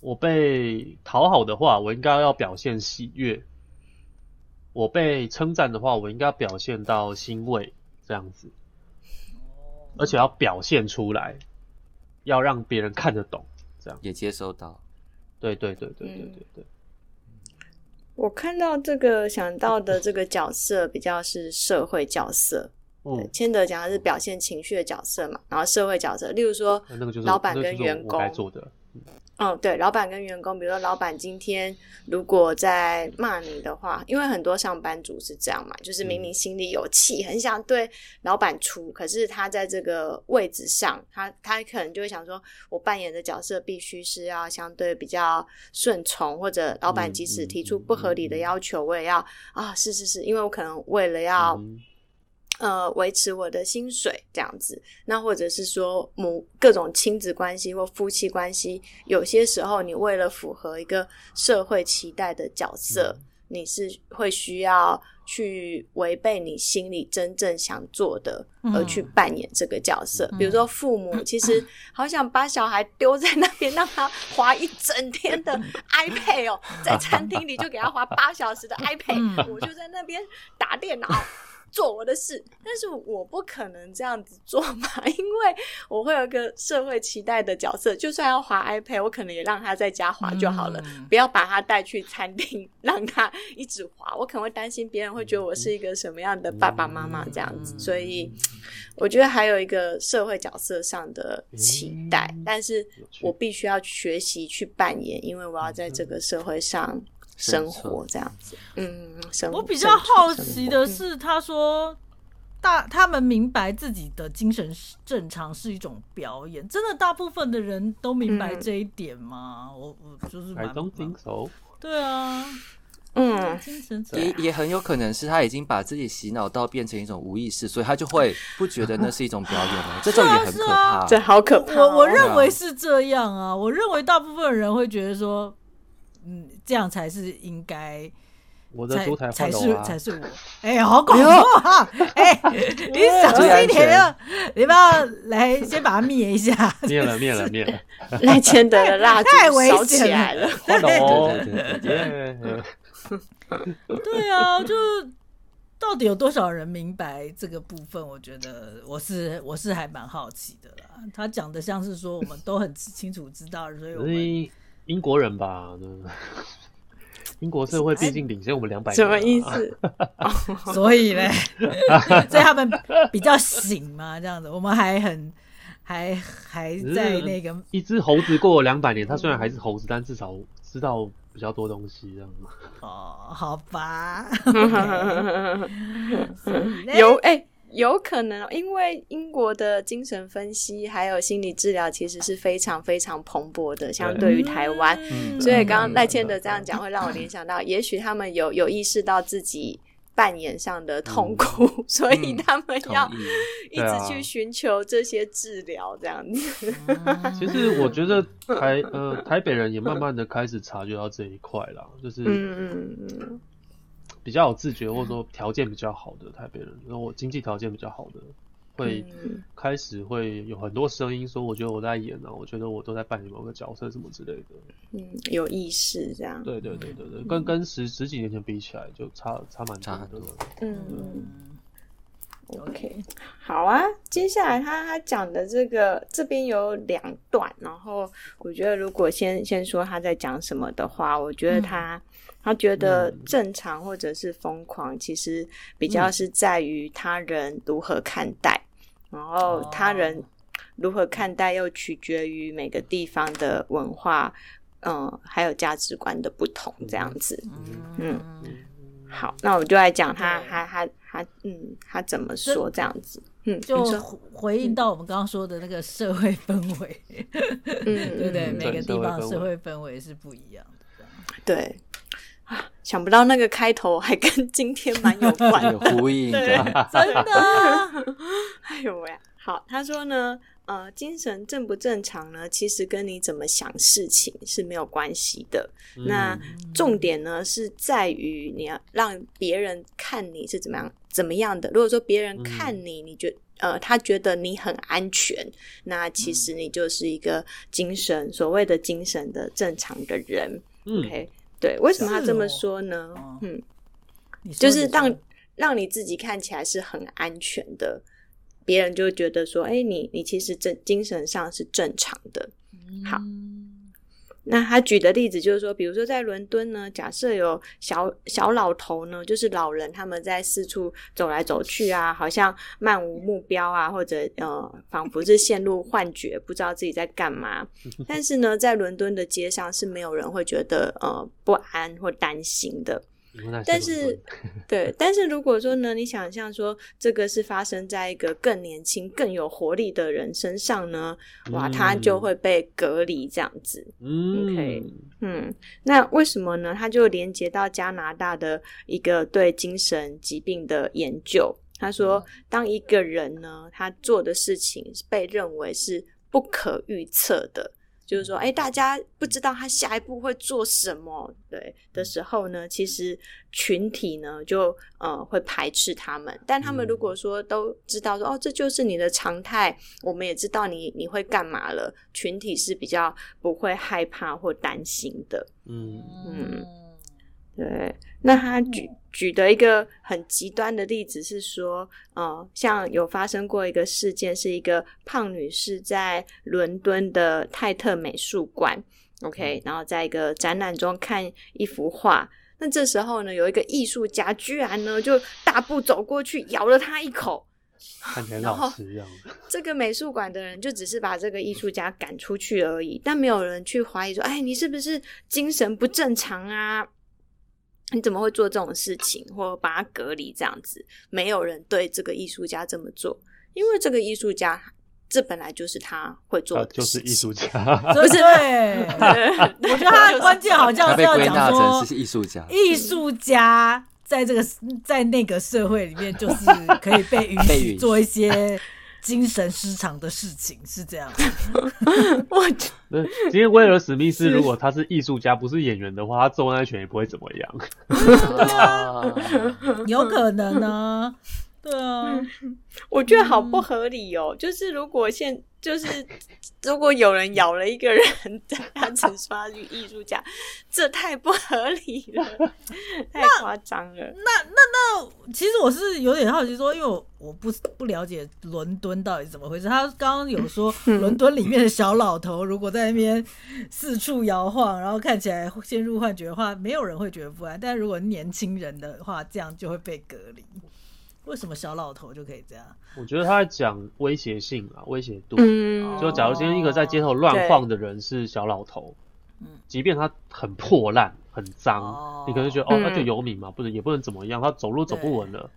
Speaker 1: 我被讨好的话，我应该要表现喜悦；我被称赞的话，我应该要表现到欣慰，这样子，而且要表现出来，要让别人看得懂，这样。
Speaker 2: 也接收到。
Speaker 1: 对对对对对对对，对。
Speaker 3: 我看到这个想到的这个角色比较是社会角色，嗯，千德讲的是表现情绪的角色嘛，然后社会角色，例如说老板跟员工该做的。嗯，对，老板跟员工，比如说老板今天如果在骂你的话，因为很多上班族是这样嘛，就是明明心里有气，很想对老板出，可是他在这个位置上，他他可能就会想说，我扮演的角色必须是要相对比较顺从，或者老板即使提出不合理的要求，我也要啊，是是是，因为我可能为了要。呃，维持我的薪水这样子，那或者是说母各种亲子关系或夫妻关系，有些时候你为了符合一个社会期待的角色，嗯、你是会需要去违背你心里真正想做的，而去扮演这个角色。嗯、比如说父母其实 好想把小孩丢在那边，让他滑一整天的 iPad 哦，在餐厅里就给他滑八小时的 iPad，、嗯、我就在那边打电脑。做我的事，但是我不可能这样子做嘛，因为我会有一个社会期待的角色，就算要滑 iPad，我可能也让他在家滑就好了，嗯、不要把他带去餐厅 让他一直滑。我可能会担心别人会觉得我是一个什么样的爸爸妈妈这样子，所以我觉得还有一个社会角色上的期待，但是我必须要学习去扮演，因为我要在这个社会上。生活这样子，嗯，
Speaker 4: 我比较好奇的是，他说大他们明白自己的精神正常是一种表演，真的大部分的人都明白这一点吗？我我就是
Speaker 1: I don't think so。
Speaker 4: 对啊。
Speaker 3: 嗯，
Speaker 2: 也也很有可能是他已经把自己洗脑到变成一种无意识，所以他就会不觉得那是一种表演了。这种也很可怕，
Speaker 3: 这好可怕。
Speaker 4: 我我认为是这样啊，我认为大部分人会觉得说，嗯，这样才是应该。
Speaker 1: 我的出台
Speaker 4: 才是才是我。哎，好恐怖啊！哎，你小心一点啊！你不要来先把它灭一下。
Speaker 1: 灭了，灭了，灭了。
Speaker 3: 赖谦德的蜡
Speaker 4: 烛 烧
Speaker 3: 起来了。
Speaker 4: 对啊，就到底有多少人明白这个部分？我觉得我是我是还蛮好奇的啦。他讲的像是说我们都很清楚知道，所以我们
Speaker 1: 英国人吧，英国社会毕竟领先我们两百年，什
Speaker 3: 么意思？
Speaker 4: 所以呢，所以他们比较醒嘛，这样子，我们还很还还在那个
Speaker 1: 一只猴子过了两百年，它虽然还是猴子，但至少知道。比较多东西，这样吗？
Speaker 4: 哦，好吧。
Speaker 3: 有哎、欸，有可能，因为英国的精神分析还有心理治疗其实是非常非常蓬勃的，相对于台湾。嗯、所以刚刚赖千德这样讲，会让我联想到，也许他们有有意识到自己。扮演上的痛苦，嗯、所以他们要一直去寻求这些治疗，这样子。
Speaker 1: 嗯、其实我觉得台呃台北人也慢慢的开始察觉到这一块啦，就是比较有自觉，或者说条件比较好的台北人，然后我经济条件比较好的。会开始会有很多声音说，我觉得我在演啊，我觉得我都在扮演某个角色什么之类的。
Speaker 3: 嗯，有意识这样。
Speaker 1: 对对对对对，跟跟十十几年前比起来，就差差蛮差的。
Speaker 3: 嗯嗯。OK，好啊。接下来他他讲的这个这边有两段，然后我觉得如果先先说他在讲什么的话，我觉得他他觉得正常或者是疯狂，其实比较是在于他人如何看待。然后他人如何看待，又取决于每个地方的文化，嗯，还有价值观的不同，这样子。嗯，好，那我们就来讲他，他，他，他，嗯，他怎么说这样子？嗯，
Speaker 4: 就回应到我们刚刚说的那个社会氛围，嗯，对不对？每个地方的社会氛围。是不一样的。
Speaker 3: 对啊，想不到那个开头还跟今天蛮有关
Speaker 2: 有呼应的，
Speaker 4: 真的。
Speaker 3: 哎呦喂，好，他说呢，呃，精神正不正常呢？其实跟你怎么想事情是没有关系的。嗯、那重点呢是在于你要让别人看你是怎么样怎么样的。如果说别人看你，你觉呃他觉得你很安全，那其实你就是一个精神、嗯、所谓的精神的正常的人。嗯、OK，对，为什么要这么说呢？哦、嗯，就是让让你自己看起来是很安全的。别人就觉得说，哎、欸，你你其实正精神上是正常的。好，那他举的例子就是说，比如说在伦敦呢，假设有小小老头呢，就是老人，他们在四处走来走去啊，好像漫无目标啊，或者呃，仿佛是陷入幻觉，不知道自己在干嘛。但是呢，在伦敦的街上是没有人会觉得呃不安或担心的。但是，对，但是如果说呢，你想象说这个是发生在一个更年轻、更有活力的人身上呢，哇，他就会被隔离这样子。嗯，OK，嗯，那为什么呢？他就连接到加拿大的一个对精神疾病的研究。他说，当一个人呢，他做的事情被认为是不可预测的。就是说，哎，大家不知道他下一步会做什么，对的时候呢，其实群体呢就呃会排斥他们。但他们如果说都知道说，哦，这就是你的常态，我们也知道你你会干嘛了，群体是比较不会害怕或担心的。嗯嗯，对。那他举举的一个很极端的例子是说，呃，像有发生过一个事件，是一个胖女士在伦敦的泰特美术馆，OK，然后在一个展览中看一幅画。那这时候呢，有一个艺术家居然呢就大步走过去咬了她一口，
Speaker 1: 看起来老实一样。
Speaker 3: 这个美术馆的人就只是把这个艺术家赶出去而已，但没有人去怀疑说，哎，你是不是精神不正常啊？你怎么会做这种事情，或把他隔离这样子？没有人对这个艺术家这么做，因为这个艺术家这本来就是他会做的，
Speaker 1: 就是艺术家，
Speaker 4: 不是？对，我觉得他的关键好像是要讲说
Speaker 2: 是艺术家，
Speaker 4: 艺术家在这个在那个社会里面，就是可以被允许做一些。精神失常的事情是这样，
Speaker 3: 我
Speaker 1: 今天威尔史密斯如果他是艺术家，不是演员的话，他中安全也不会怎
Speaker 4: 么样。有可能呢。对啊，
Speaker 3: 我觉得好不合理哦。就是如果现就是如果有人咬了一个人，他只说他是艺术家，这太不合理了，太夸张了。
Speaker 4: 那那那，其实我是有点好奇，说，因为我我不不了解伦敦到底怎么回事。他刚刚有说，伦敦里面的小老头如果在那边四处摇晃，然后看起来陷入幻觉的话，没有人会觉得不安。但如果年轻人的话，这样就会被隔离。为什么小老头就可以这样？
Speaker 1: 我觉得他在讲威胁性啊，威胁度。嗯，就假如今天一个在街头乱晃的人是小老头，嗯，即便他很破烂、很脏，嗯，你可能觉得哦，那就游民嘛，不能也不能怎么样，他走路走不稳了。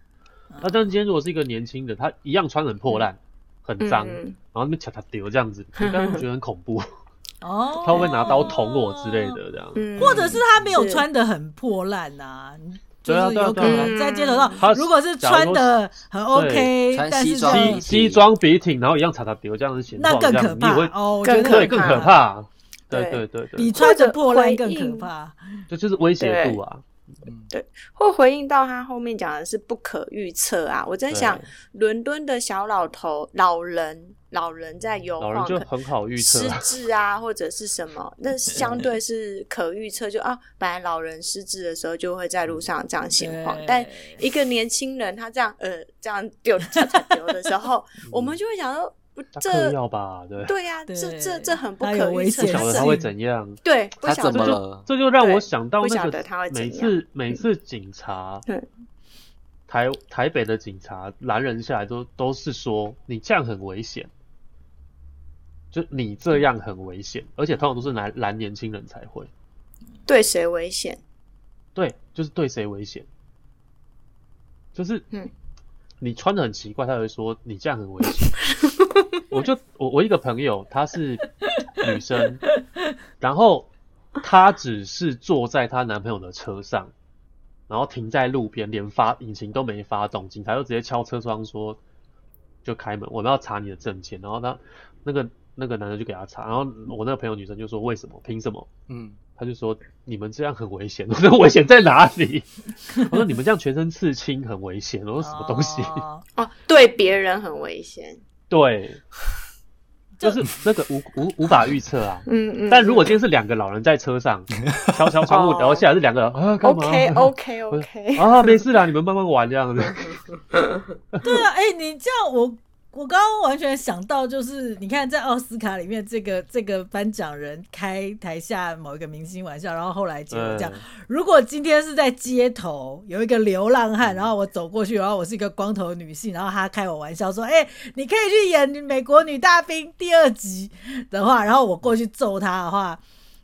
Speaker 1: 那但是今天如果是一个年轻的，他一样穿很破烂、很脏，然后那边恰恰丢这样子，你刚刚觉得很恐怖。哦，他会不会拿刀捅我之类的这样？
Speaker 4: 或者是他没有穿的很破烂啊？就是有可能在街头上，如果是穿的很 OK，但是
Speaker 1: 西西装笔挺，然后一样擦擦丢这样子显，
Speaker 4: 那更可怕哦，我觉得
Speaker 1: 会更可怕。对对对对，
Speaker 4: 比穿着破烂更可怕。
Speaker 1: 这就是威胁度啊。
Speaker 3: 对，会回应到他后面讲的是不可预测啊。我在想，伦敦的小老头、老人。老人在游晃，
Speaker 1: 就很好预测，
Speaker 3: 失智啊，或者是什么，那相对是可预测。就啊，本来老人失智的时候就会在路上这样闲晃，但一个年轻人他这样呃这样丢这样丢的时 候，我们就会想说，不，这
Speaker 1: 要吧？对
Speaker 3: 对呀，这这这很不可预测，
Speaker 1: 不晓得他会怎样？
Speaker 3: 对，
Speaker 2: 他怎么了？
Speaker 1: 这就让我想到那个每次每次警察，台台北的警察拦人下来都都是说你这样很危险。就你这样很危险，而且通常都是男男年轻人才会。
Speaker 3: 对谁危险？
Speaker 1: 对，就是对谁危险。就是，嗯，你穿的很奇怪，他会说你这样很危险。我就我我一个朋友，她是女生，然后她只是坐在她男朋友的车上，然后停在路边，连发引擎都没发动，警察就直接敲车窗说，就开门，我们要查你的证件，然后他那个。那个男的就给他擦，然后我那个朋友女生就说：“为什么？凭什么？”嗯，他就说：“你们这样很危险。”我说：“危险在哪里？”我说：“你们这样全身刺青很危险。”我说：“什么东西？”
Speaker 3: 哦，对别人很危险。
Speaker 1: 对，就是那个无无无法预测啊。嗯嗯。但如果今天是两个老人在车上 敲敲窗户，然后下来是两个人啊，干嘛
Speaker 3: ？OK OK OK。
Speaker 1: 啊，没事啦，你们慢慢玩这样子。
Speaker 4: 对啊，哎，你这样我。我刚刚完全想到，就是你看在奥斯卡里面，这个这个颁奖人开台下某一个明星玩笑，然后后来结果这样。如果今天是在街头有一个流浪汉，然后我走过去，然后我是一个光头女性，然后他开我玩笑说：“哎，你可以去演《美国女大兵》第二集的话，然后我过去揍他的话，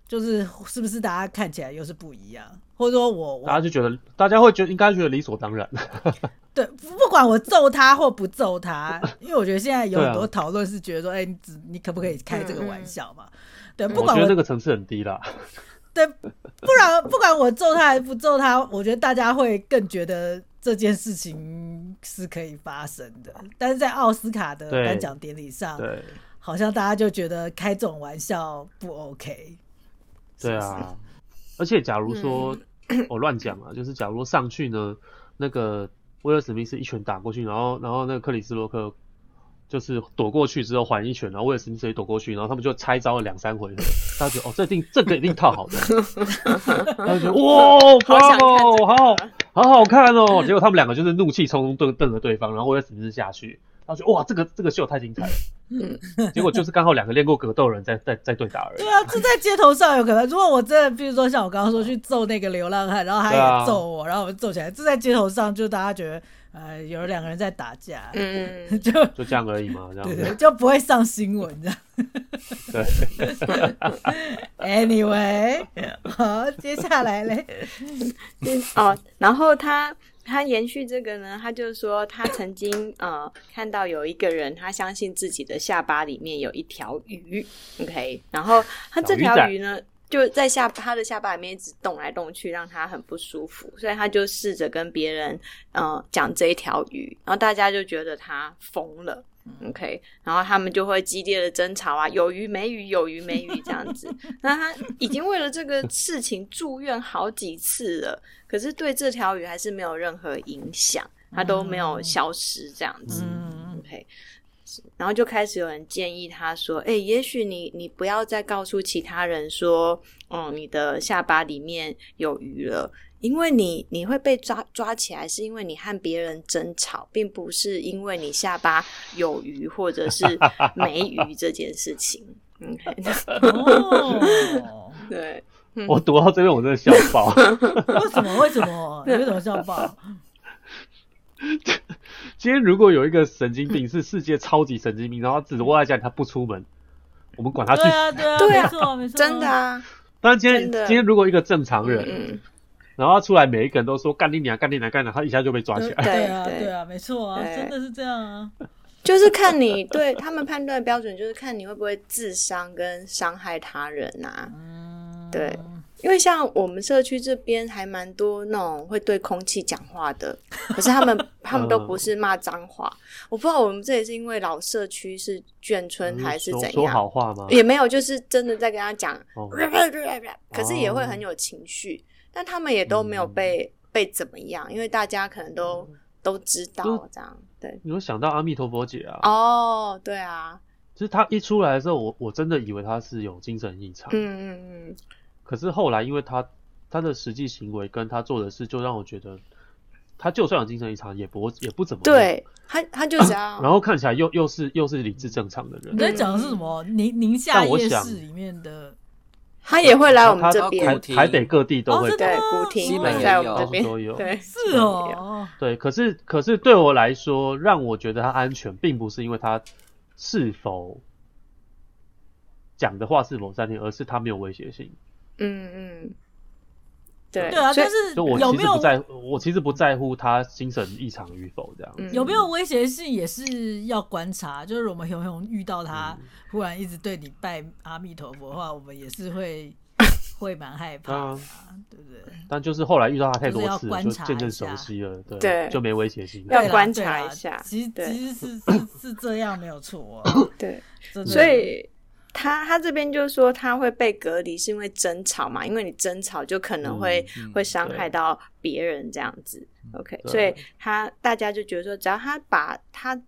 Speaker 4: 就是是不是大家看起来又是不一样？或者说我，我
Speaker 1: 大家就觉得大家会觉得应该觉得理所当然。”
Speaker 4: 对，不管我揍他或不揍他，因为我觉得现在有很多讨论是觉得说，哎、欸，你你可不可以开这个玩笑嘛？对，不管我，
Speaker 1: 我觉得这个层次很低啦。
Speaker 4: 对，不然不管我揍他还是不揍他，我觉得大家会更觉得这件事情是可以发生的。但是在奥斯卡的颁奖典礼上，对，好像大家就觉得开这种玩笑不 OK。
Speaker 1: 对啊，而且假如说、嗯、我乱讲啊，就是假如说上去呢，那个。威尔史密斯一拳打过去，然后，然后那个克里斯洛克就是躲过去之后还一拳，然后威尔史密斯也躲过去，然后他们就拆招了两三回合，他就觉得哦，这定这个一定套好的，他就觉得 哇，棒哦，好好，好好看哦，结果他们两个就是怒气冲冲瞪瞪着对方，然后威尔史密斯下去。他说：“哇，这个这个秀太精彩了。”嗯，结果就是刚好两个练过格斗的人在在在对打而已。
Speaker 4: 对啊，这在街头上有可能。如果我真的，比如说像我刚刚说去揍那个流浪汉，然后他也揍我，啊、然后我们揍起来，这在街头上就大家觉得，呃，有两个人在打架，嗯，就
Speaker 1: 就这样而已嘛，这样
Speaker 4: 对，对对，就不会上新闻这样。
Speaker 1: 对
Speaker 4: ，Anyway，好，接下来嘞，
Speaker 3: 哦，然后他。他延续这个呢，他就说他曾经呃看到有一个人，他相信自己的下巴里面有一条鱼，OK，然后他这条鱼呢就在下他的下巴里面一直动来动去，让他很不舒服，所以他就试着跟别人呃讲这一条鱼，然后大家就觉得他疯了。OK，然后他们就会激烈的争吵啊，有鱼没鱼，有鱼没鱼这样子。那他已经为了这个事情住院好几次了，可是对这条鱼还是没有任何影响，它都没有消失这样子。OK，然后就开始有人建议他说：“哎，也许你你不要再告诉其他人说，嗯，你的下巴里面有鱼了。”因为你你会被抓抓起来，是因为你和别人争吵，并不是因为你下巴有鱼或者是没鱼这件事情。嗯，哦，对，
Speaker 1: 我读到这边我真的笑爆。
Speaker 4: 为什么？为什么？为什么笑爆？
Speaker 1: 今天如果有一个神经病是世界超级神经病，然后只窝在家里他不出门，我们管他去死。
Speaker 4: 对啊，对啊，对啊，没错，没错，
Speaker 3: 真的啊。
Speaker 1: 但今天今天如果一个正常人。嗯然后他出来，每一个人都说干你娘，干你娘，干你，他一下就被抓起来。
Speaker 4: 对啊，对啊，没错啊，真的是这样啊。
Speaker 3: 就是看你对他们判断的标准，就是看你会不会自伤跟伤害他人呐啊。对，因为像我们社区这边还蛮多那种会对空气讲话的，可是他们他们都不是骂脏话。我不知道我们这里是因为老社区是眷村还是怎样？
Speaker 1: 说好话吗？
Speaker 3: 也没有，就是真的在跟他讲，可是也会很有情绪。但他们也都没有被、嗯、被怎么样，因为大家可能都、嗯、都知道这样。对，
Speaker 1: 你有想到阿弥陀佛姐啊？
Speaker 3: 哦，对啊，
Speaker 1: 就是他一出来的时候，我我真的以为他是有精神异常。嗯嗯嗯。可是后来，因为他他的实际行为跟他做的事，就让我觉得，他就算有精神异常，也不也不怎么。
Speaker 3: 对，他他就这样、啊。
Speaker 1: 然后看起来又又是又是理智正常的人。
Speaker 4: 你在讲的是什么？宁宁夏夜市里面的。
Speaker 3: 他也会来我们这边，
Speaker 1: 台北各地都会，
Speaker 3: 对，古亭
Speaker 2: 西门
Speaker 3: 在我们这边
Speaker 1: 都有，
Speaker 3: 对，
Speaker 4: 是哦，
Speaker 1: 对，可是可是对我来说，让我觉得他安全，并不是因为他是否讲的话是否三天，而是他没有威胁性。
Speaker 3: 嗯嗯。对
Speaker 4: 对啊，但是有没有
Speaker 1: 不在乎？我其实不在乎他精神异常与否，这样、
Speaker 3: 嗯、
Speaker 4: 有没有威胁性也是要观察。就是我们熊熊遇到他，忽然一直对你拜阿弥陀佛的话，我们也是会 会蛮害怕对不对？
Speaker 1: 但就是后来遇到他太多次，就渐渐熟悉了，对，
Speaker 3: 对
Speaker 1: 就没威胁性。
Speaker 3: 要观察一下，
Speaker 4: 其实其实是 是是这样，没有错、啊。
Speaker 3: 对，所以。他他这边就说他会被隔离是因为争吵嘛，因为你争吵就可能会、嗯、会伤害到别人这样子。OK，所以他大家就觉得说，只要他把他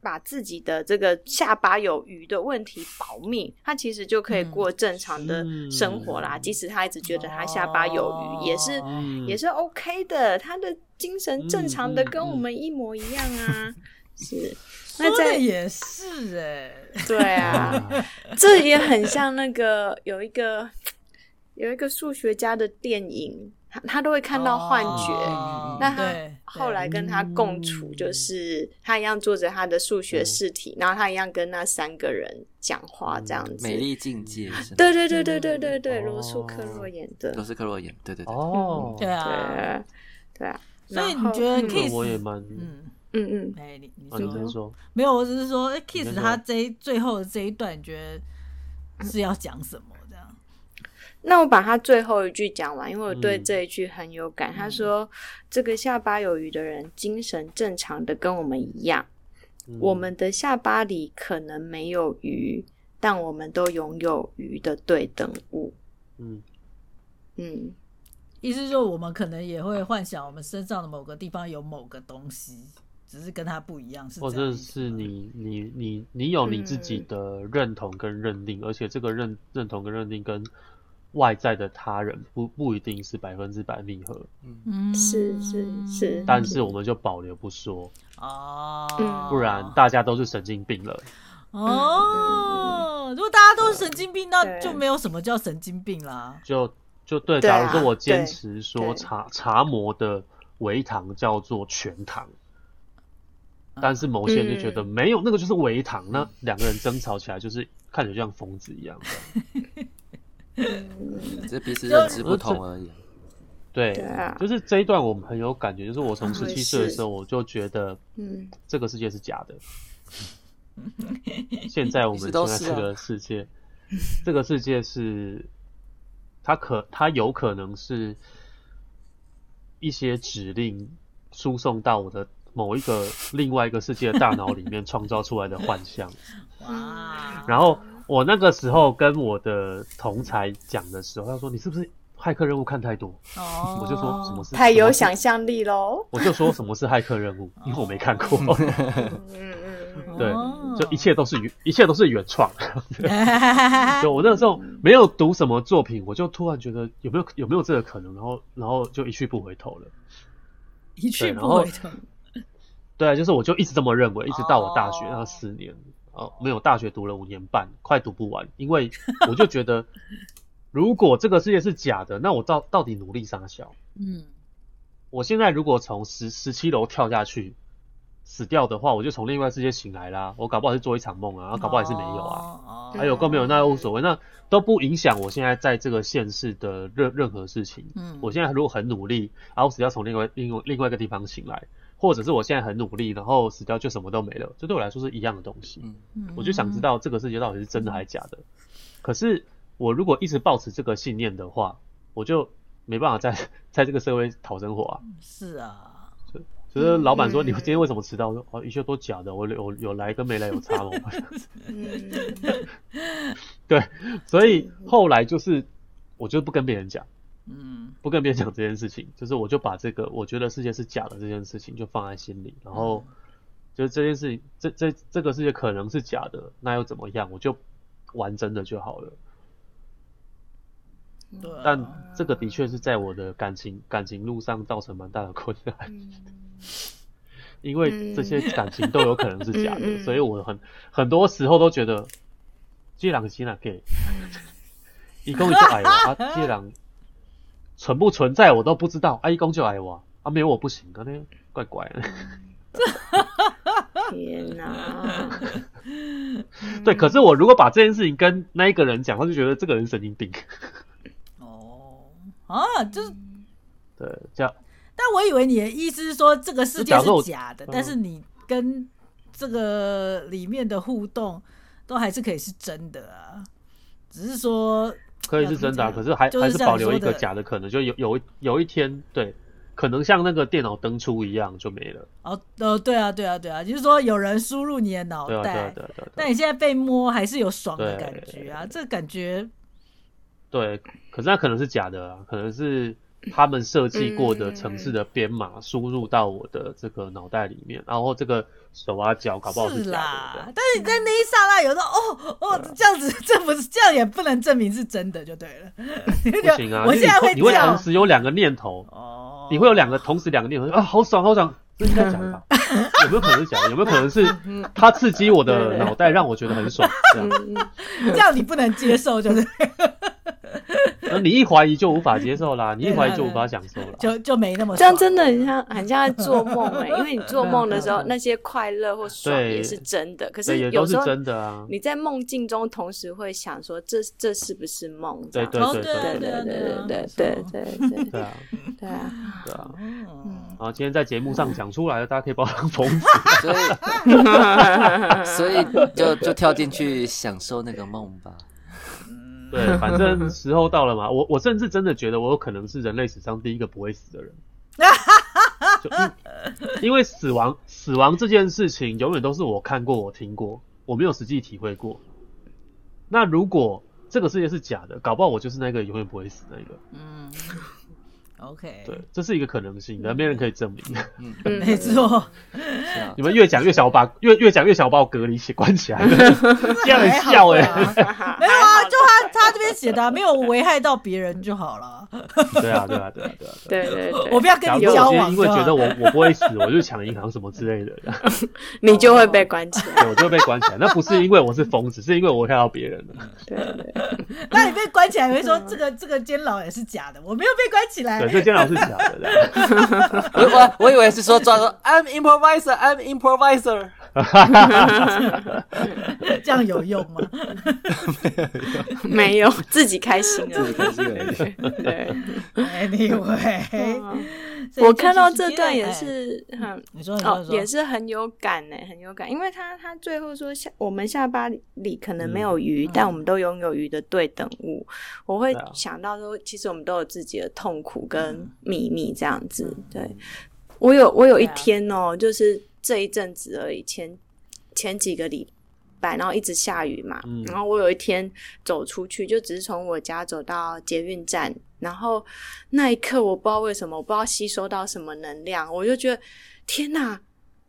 Speaker 3: 把自己的这个下巴有鱼的问题保密，他其实就可以过正常的生活啦。嗯、即使他一直觉得他下巴有鱼，哦、也是、嗯、也是 OK 的，他的精神正常的跟我们一模一样啊，嗯、是。那这
Speaker 4: 也是哎、欸，
Speaker 3: 对啊，这也很像那个有一个有一个数学家的电影，他他都会看到幻觉。哦、那他后来跟他共处，就是他一样做着他的数学试题，嗯、然后他一样跟那三个人讲话，这样子。
Speaker 2: 美丽境界。
Speaker 3: 对对对对对对对，罗素克洛演的。
Speaker 2: 罗素克洛演，对对对。
Speaker 1: 哦，
Speaker 4: 对啊，
Speaker 3: 对啊。
Speaker 4: 所以你觉得 Kiss？
Speaker 1: 我也蛮
Speaker 3: 嗯。嗯嗯，
Speaker 4: 哎，你你
Speaker 1: 说说，
Speaker 4: 没有，我只是说，哎，Kiss 他这最后的这一段，你觉得是要讲什么？这样？
Speaker 3: 那我把他最后一句讲完，因为我对这一句很有感。他说：“这个下巴有鱼的人，精神正常的跟我们一样。我们的下巴里可能没有鱼，但我们都拥有鱼的对等物。”嗯
Speaker 4: 嗯，意思说，我们可能也会幻想，我们身上的某个地方有某个东西。只是跟他不一样，是
Speaker 1: 或者是你你你你有你自己的认同跟认定，嗯、而且这个认认同跟认定跟外在的他人不不一定是百分之百密合，
Speaker 3: 嗯，是是是，
Speaker 1: 但是我们就保留不说
Speaker 4: 哦，
Speaker 1: 不然大家都是神经病了
Speaker 4: 哦。如果大家都是神经病，那就没有什么叫神经病啦。
Speaker 1: 就就对，假如说我坚持说茶茶魔的围糖叫做全糖。但是某些人就觉得没有、嗯、那个就是围糖，那两个人争吵起来就是 看着就像疯子一样的。
Speaker 2: 这彼此认知不同而已。
Speaker 1: 对，
Speaker 3: 对啊，
Speaker 1: 就是这一段我们很有感觉，就是我从十七岁的时候我就觉得，
Speaker 3: 嗯，
Speaker 1: 这个世界是假的。现在我们现在这个世界，这个世界是，它可它有可能是一些指令输送到我的某一个另外一个世界的大脑里面 创造出来的幻象。
Speaker 4: 哇！
Speaker 1: 然后我那个时候跟我的同才讲的时候，他说：“你是不是骇客任务看太多？”哦，我就说：“什么是？”
Speaker 3: 太有想象力喽！
Speaker 1: 我就说：“什么是骇客任务？”因为我没看过。
Speaker 3: 嗯嗯，
Speaker 1: 对。就一切都是原，一切都是原创。就我那个时候没有读什么作品，我就突然觉得有没有有没有这个可能，然后然后就一去不回头了。
Speaker 4: 一去不回头。
Speaker 1: 对啊，就是我就一直这么认为，一直到我大学那四年，哦，没有大学读了五年半，快读不完，因为我就觉得，如果这个世界是假的，那我到到底努力啥小？嗯，我现在如果从十十七楼跳下去。死掉的话，我就从另外世界醒来啦。我搞不好是做一场梦啊，搞不好也是没有啊。还有更没有，那无所谓，那都不影响我现在在这个现世的任任何事情。嗯，我现在如果很努力，然后死掉从另外另外另外一个地方醒来，或者是我现在很努力，然后死掉就什么都没了，这对我来说是一样的东西。嗯，我就想知道这个世界到底是真的还是假的。可是我如果一直保持这个信念的话，我就没办法在在这个社会讨生活啊。
Speaker 4: 是啊。
Speaker 1: 就是老板说，你今天为什么迟到？我说哦，一切都假的，我有有来跟没来有差吗？对，所以后来就是我就不跟别人讲，嗯，不跟别人讲这件事情，就是我就把这个我觉得世界是假的这件事情就放在心里，然后就是这件事情，这这这个世界可能是假的，那又怎么样？我就玩真的就好了。但这个的确是在我的感情感情路上造成蛮大的困难，因为这些感情都有可能是假的，所以我很很多时候都觉得，这人是哪给，一共就爱我，啊，这人存不存在我都不知道，啊，一公就爱我，啊，没有我不行，可能怪怪的。
Speaker 3: 天哪！
Speaker 1: 对，可是我如果把这件事情跟那一个人讲，他就觉得这个人神经病。
Speaker 4: 哦啊，就是
Speaker 1: 对这样，
Speaker 4: 但我以为你的意思是说这个世界是假的，但是你跟这个里面的互动都还是可以是真的啊，只是说
Speaker 1: 可以是真的，啊，可是还还是保留一个假的可能，就有有有一天，对，可能像那个电脑登出一样就没了。
Speaker 4: 哦，呃，对啊，对啊，对啊，就是说有人输入你的脑袋，对对对，但你现在被摸还是有爽的感觉啊，这感觉。
Speaker 1: 对，可是那可能是假的啊，可能是他们设计过的城市的编码输入到我的这个脑袋里面，然后这个手啊脚搞不好是假的。是啦，
Speaker 4: 但是你在那一刹那有时候哦哦这样子，这不是这样也不能证明是真的就对了。
Speaker 1: 不行啊，
Speaker 4: 我现在会
Speaker 1: 你会同时有两个念头，哦，你会有两个同时两个念头啊，好爽好爽，这应该假的吧？有没有可能是假的？有没有可能是它刺激我的脑袋让我觉得很爽？这样，
Speaker 4: 这样你不能接受就是。
Speaker 1: 那你一怀疑就无法接受啦，你一怀疑就无法享受了，
Speaker 4: 就就没那么
Speaker 3: 这样，真的很像很像在做梦哎，因为你做梦的时候那些快乐或爽也是真的，可是有时候
Speaker 1: 真的啊，
Speaker 3: 你在梦境中同时会想说这这是不是梦？
Speaker 1: 对对对对对
Speaker 3: 对对对对对对
Speaker 1: 对啊
Speaker 3: 对啊。
Speaker 1: 对啊，然后今天在节目上讲出来了，大家可以把我当疯子，
Speaker 2: 所以 所以就就跳进去享受那个梦吧。
Speaker 1: 对，反正时候到了嘛。我我甚至真的觉得我有可能是人类史上第一个不会死的人。就因，因为死亡死亡这件事情永远都是我看过我听过，我没有实际体会过。那如果这个世界是假的，搞不好我就是那个永远不会死的那个。嗯。
Speaker 4: OK，
Speaker 1: 对，这是一个可能性，但没人可以证明。
Speaker 4: 嗯，没错。
Speaker 1: 你们越讲越想我把越越讲越想把我隔离起关起来，这样很笑哎。
Speaker 4: 没有这边写的没有危害到别人就好了。
Speaker 1: 对啊，对啊，对啊，对啊，
Speaker 3: 对对对。
Speaker 4: 我不要跟你交往，
Speaker 1: 因为觉得我我不会死，我就抢银行什么之类的，
Speaker 3: 你就会被关起来。
Speaker 1: 我就会被关起来，那不是因为我是疯子，是因为我危害到别人了。
Speaker 3: 对对。
Speaker 4: 那你被关起来会说这个 这个监牢也是假的，我没有被关起来。
Speaker 1: 这监牢是假的，
Speaker 2: 我我我以为是说抓说 I'm improviser, I'm improviser。
Speaker 4: 这样有用吗？
Speaker 3: 没有，自己开心
Speaker 2: 自己开心而
Speaker 3: 已。对
Speaker 4: ，Anyway，
Speaker 3: 我看到这段也是很，
Speaker 4: 你说哦，
Speaker 3: 也是很有感呢，很有感，因为他他最后说下我们下巴里可能没有鱼，但我们都拥有鱼的对等物。我会想到说，其实我们都有自己的痛苦跟秘密这样子。对，我有我有一天哦，就是这一阵子而已，前前几个礼拜。然后一直下雨嘛，嗯、然后我有一天走出去，就只是从我家走到捷运站，然后那一刻我不知道为什么，我不知道吸收到什么能量，我就觉得天哪，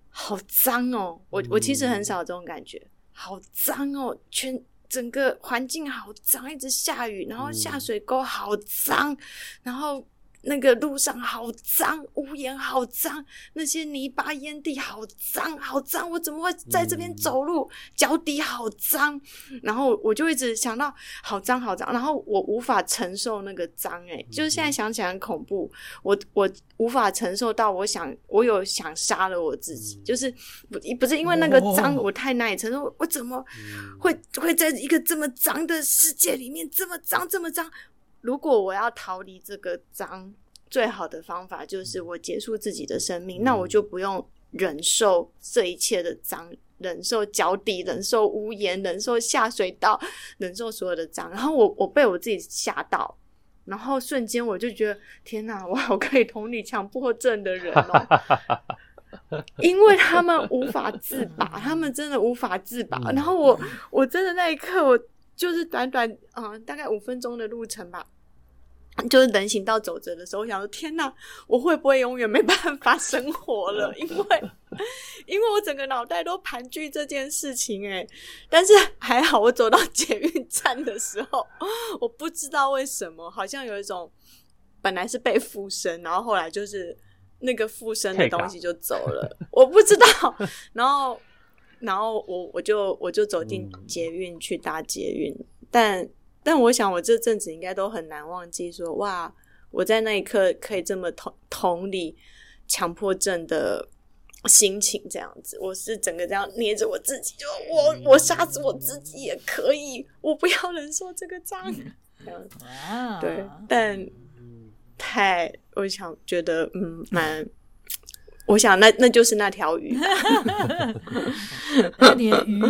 Speaker 3: 好脏哦！我我其实很少这种感觉，好脏哦，全整个环境好脏，一直下雨，然后下水沟好脏，然后。那个路上好脏，屋檐好脏，那些泥巴烟蒂好脏，好脏！我怎么会在这边走路？脚底好脏，然后我就一直想到好脏好脏，然后我无法承受那个脏，诶，就是现在想起来很恐怖。我我无法承受到，我想我有想杀了我自己，就是不不是因为那个脏，我太难以承受，我怎么会会在一个这么脏的世界里面这么脏这么脏？如果我要逃离这个脏，最好的方法就是我结束自己的生命，嗯、那我就不用忍受这一切的脏，忍受脚底，忍受屋檐，忍受下水道，忍受所有的脏。然后我我被我自己吓到，然后瞬间我就觉得天哪，我好可以同理强迫症的人哦，因为他们无法自拔，他们真的无法自拔。然后我我真的那一刻，我就是短短啊、呃，大概五分钟的路程吧。就是人行道走着的时候，我想说天哪，我会不会永远没办法生活了？因为，因为我整个脑袋都盘踞这件事情诶，但是还好，我走到捷运站的时候，我不知道为什么，好像有一种本来是被附身，然后后来就是那个附身的东西就走了，我不知道。然后，然后我我就我就走进捷运去搭捷运，但。但我想，我这阵子应该都很难忘记说，说哇，我在那一刻可以这么同同理强迫症的心情，这样子，我是整个这样捏着我自己，就我我杀死我自己也可以，我不要忍受这个 脏，这样子，对，但太，我想觉得，嗯，蛮，我想那那就是那条鱼，
Speaker 4: 那你的鱼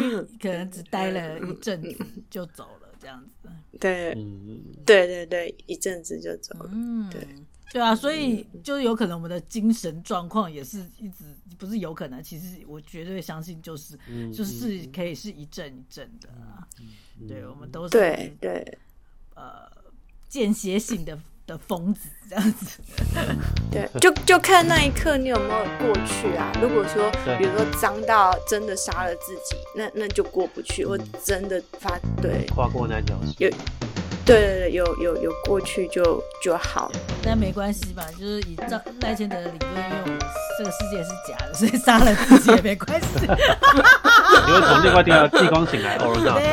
Speaker 4: 可能只待了一阵就走了，这样子。
Speaker 3: 对，嗯、对对对，一阵子就走了。嗯，对，
Speaker 4: 对啊，所以就是有可能我们的精神状况也是一直不是有可能，其实我绝对相信就是、嗯、就是可以是一阵一阵的啊。嗯、对，我们都是
Speaker 3: 对对
Speaker 4: 呃间歇性的。的疯子这样子，
Speaker 3: 对，就就看那一刻你有没有过去啊？如果说，比如说脏到真的杀了自己，那那就过不去。我真的发对
Speaker 1: 跨过那条线，
Speaker 3: 有对对对，有有有过去就就好。
Speaker 4: 但没关系吧？就是以张赖千德的理论，因为我们这个世界是假的，所以杀了自己也没关系。
Speaker 1: 你会从另外地方地方醒来，or not？
Speaker 4: 对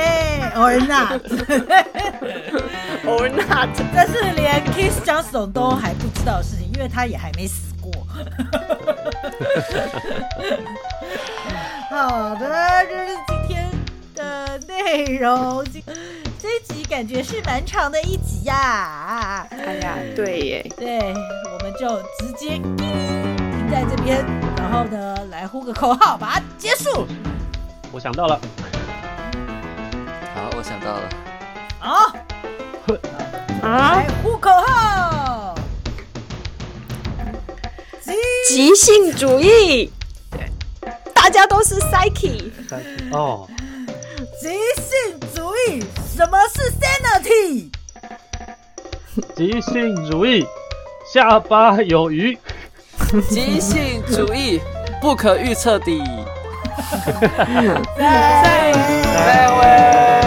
Speaker 4: ，or
Speaker 3: not？Or not，
Speaker 4: 这是连 Keith Johnstone 都还不知道的事情，因为他也还没死过。好的，这是今天的内容。这一集感觉是蛮长的一集呀、啊。
Speaker 3: 哎呀，对耶，
Speaker 4: 对，我们就直接停在这边，然后呢，来呼个口号，把它结束。
Speaker 1: 我想到了。
Speaker 2: 好，我想到了。
Speaker 4: 好。啊！来呼口号，
Speaker 3: 即兴主义，大家都是 Psyche
Speaker 1: 哦。
Speaker 4: 即兴主义，什么是 Sanity？
Speaker 1: 即兴主义，下巴有鱼。
Speaker 2: 即兴主义，不可预测的。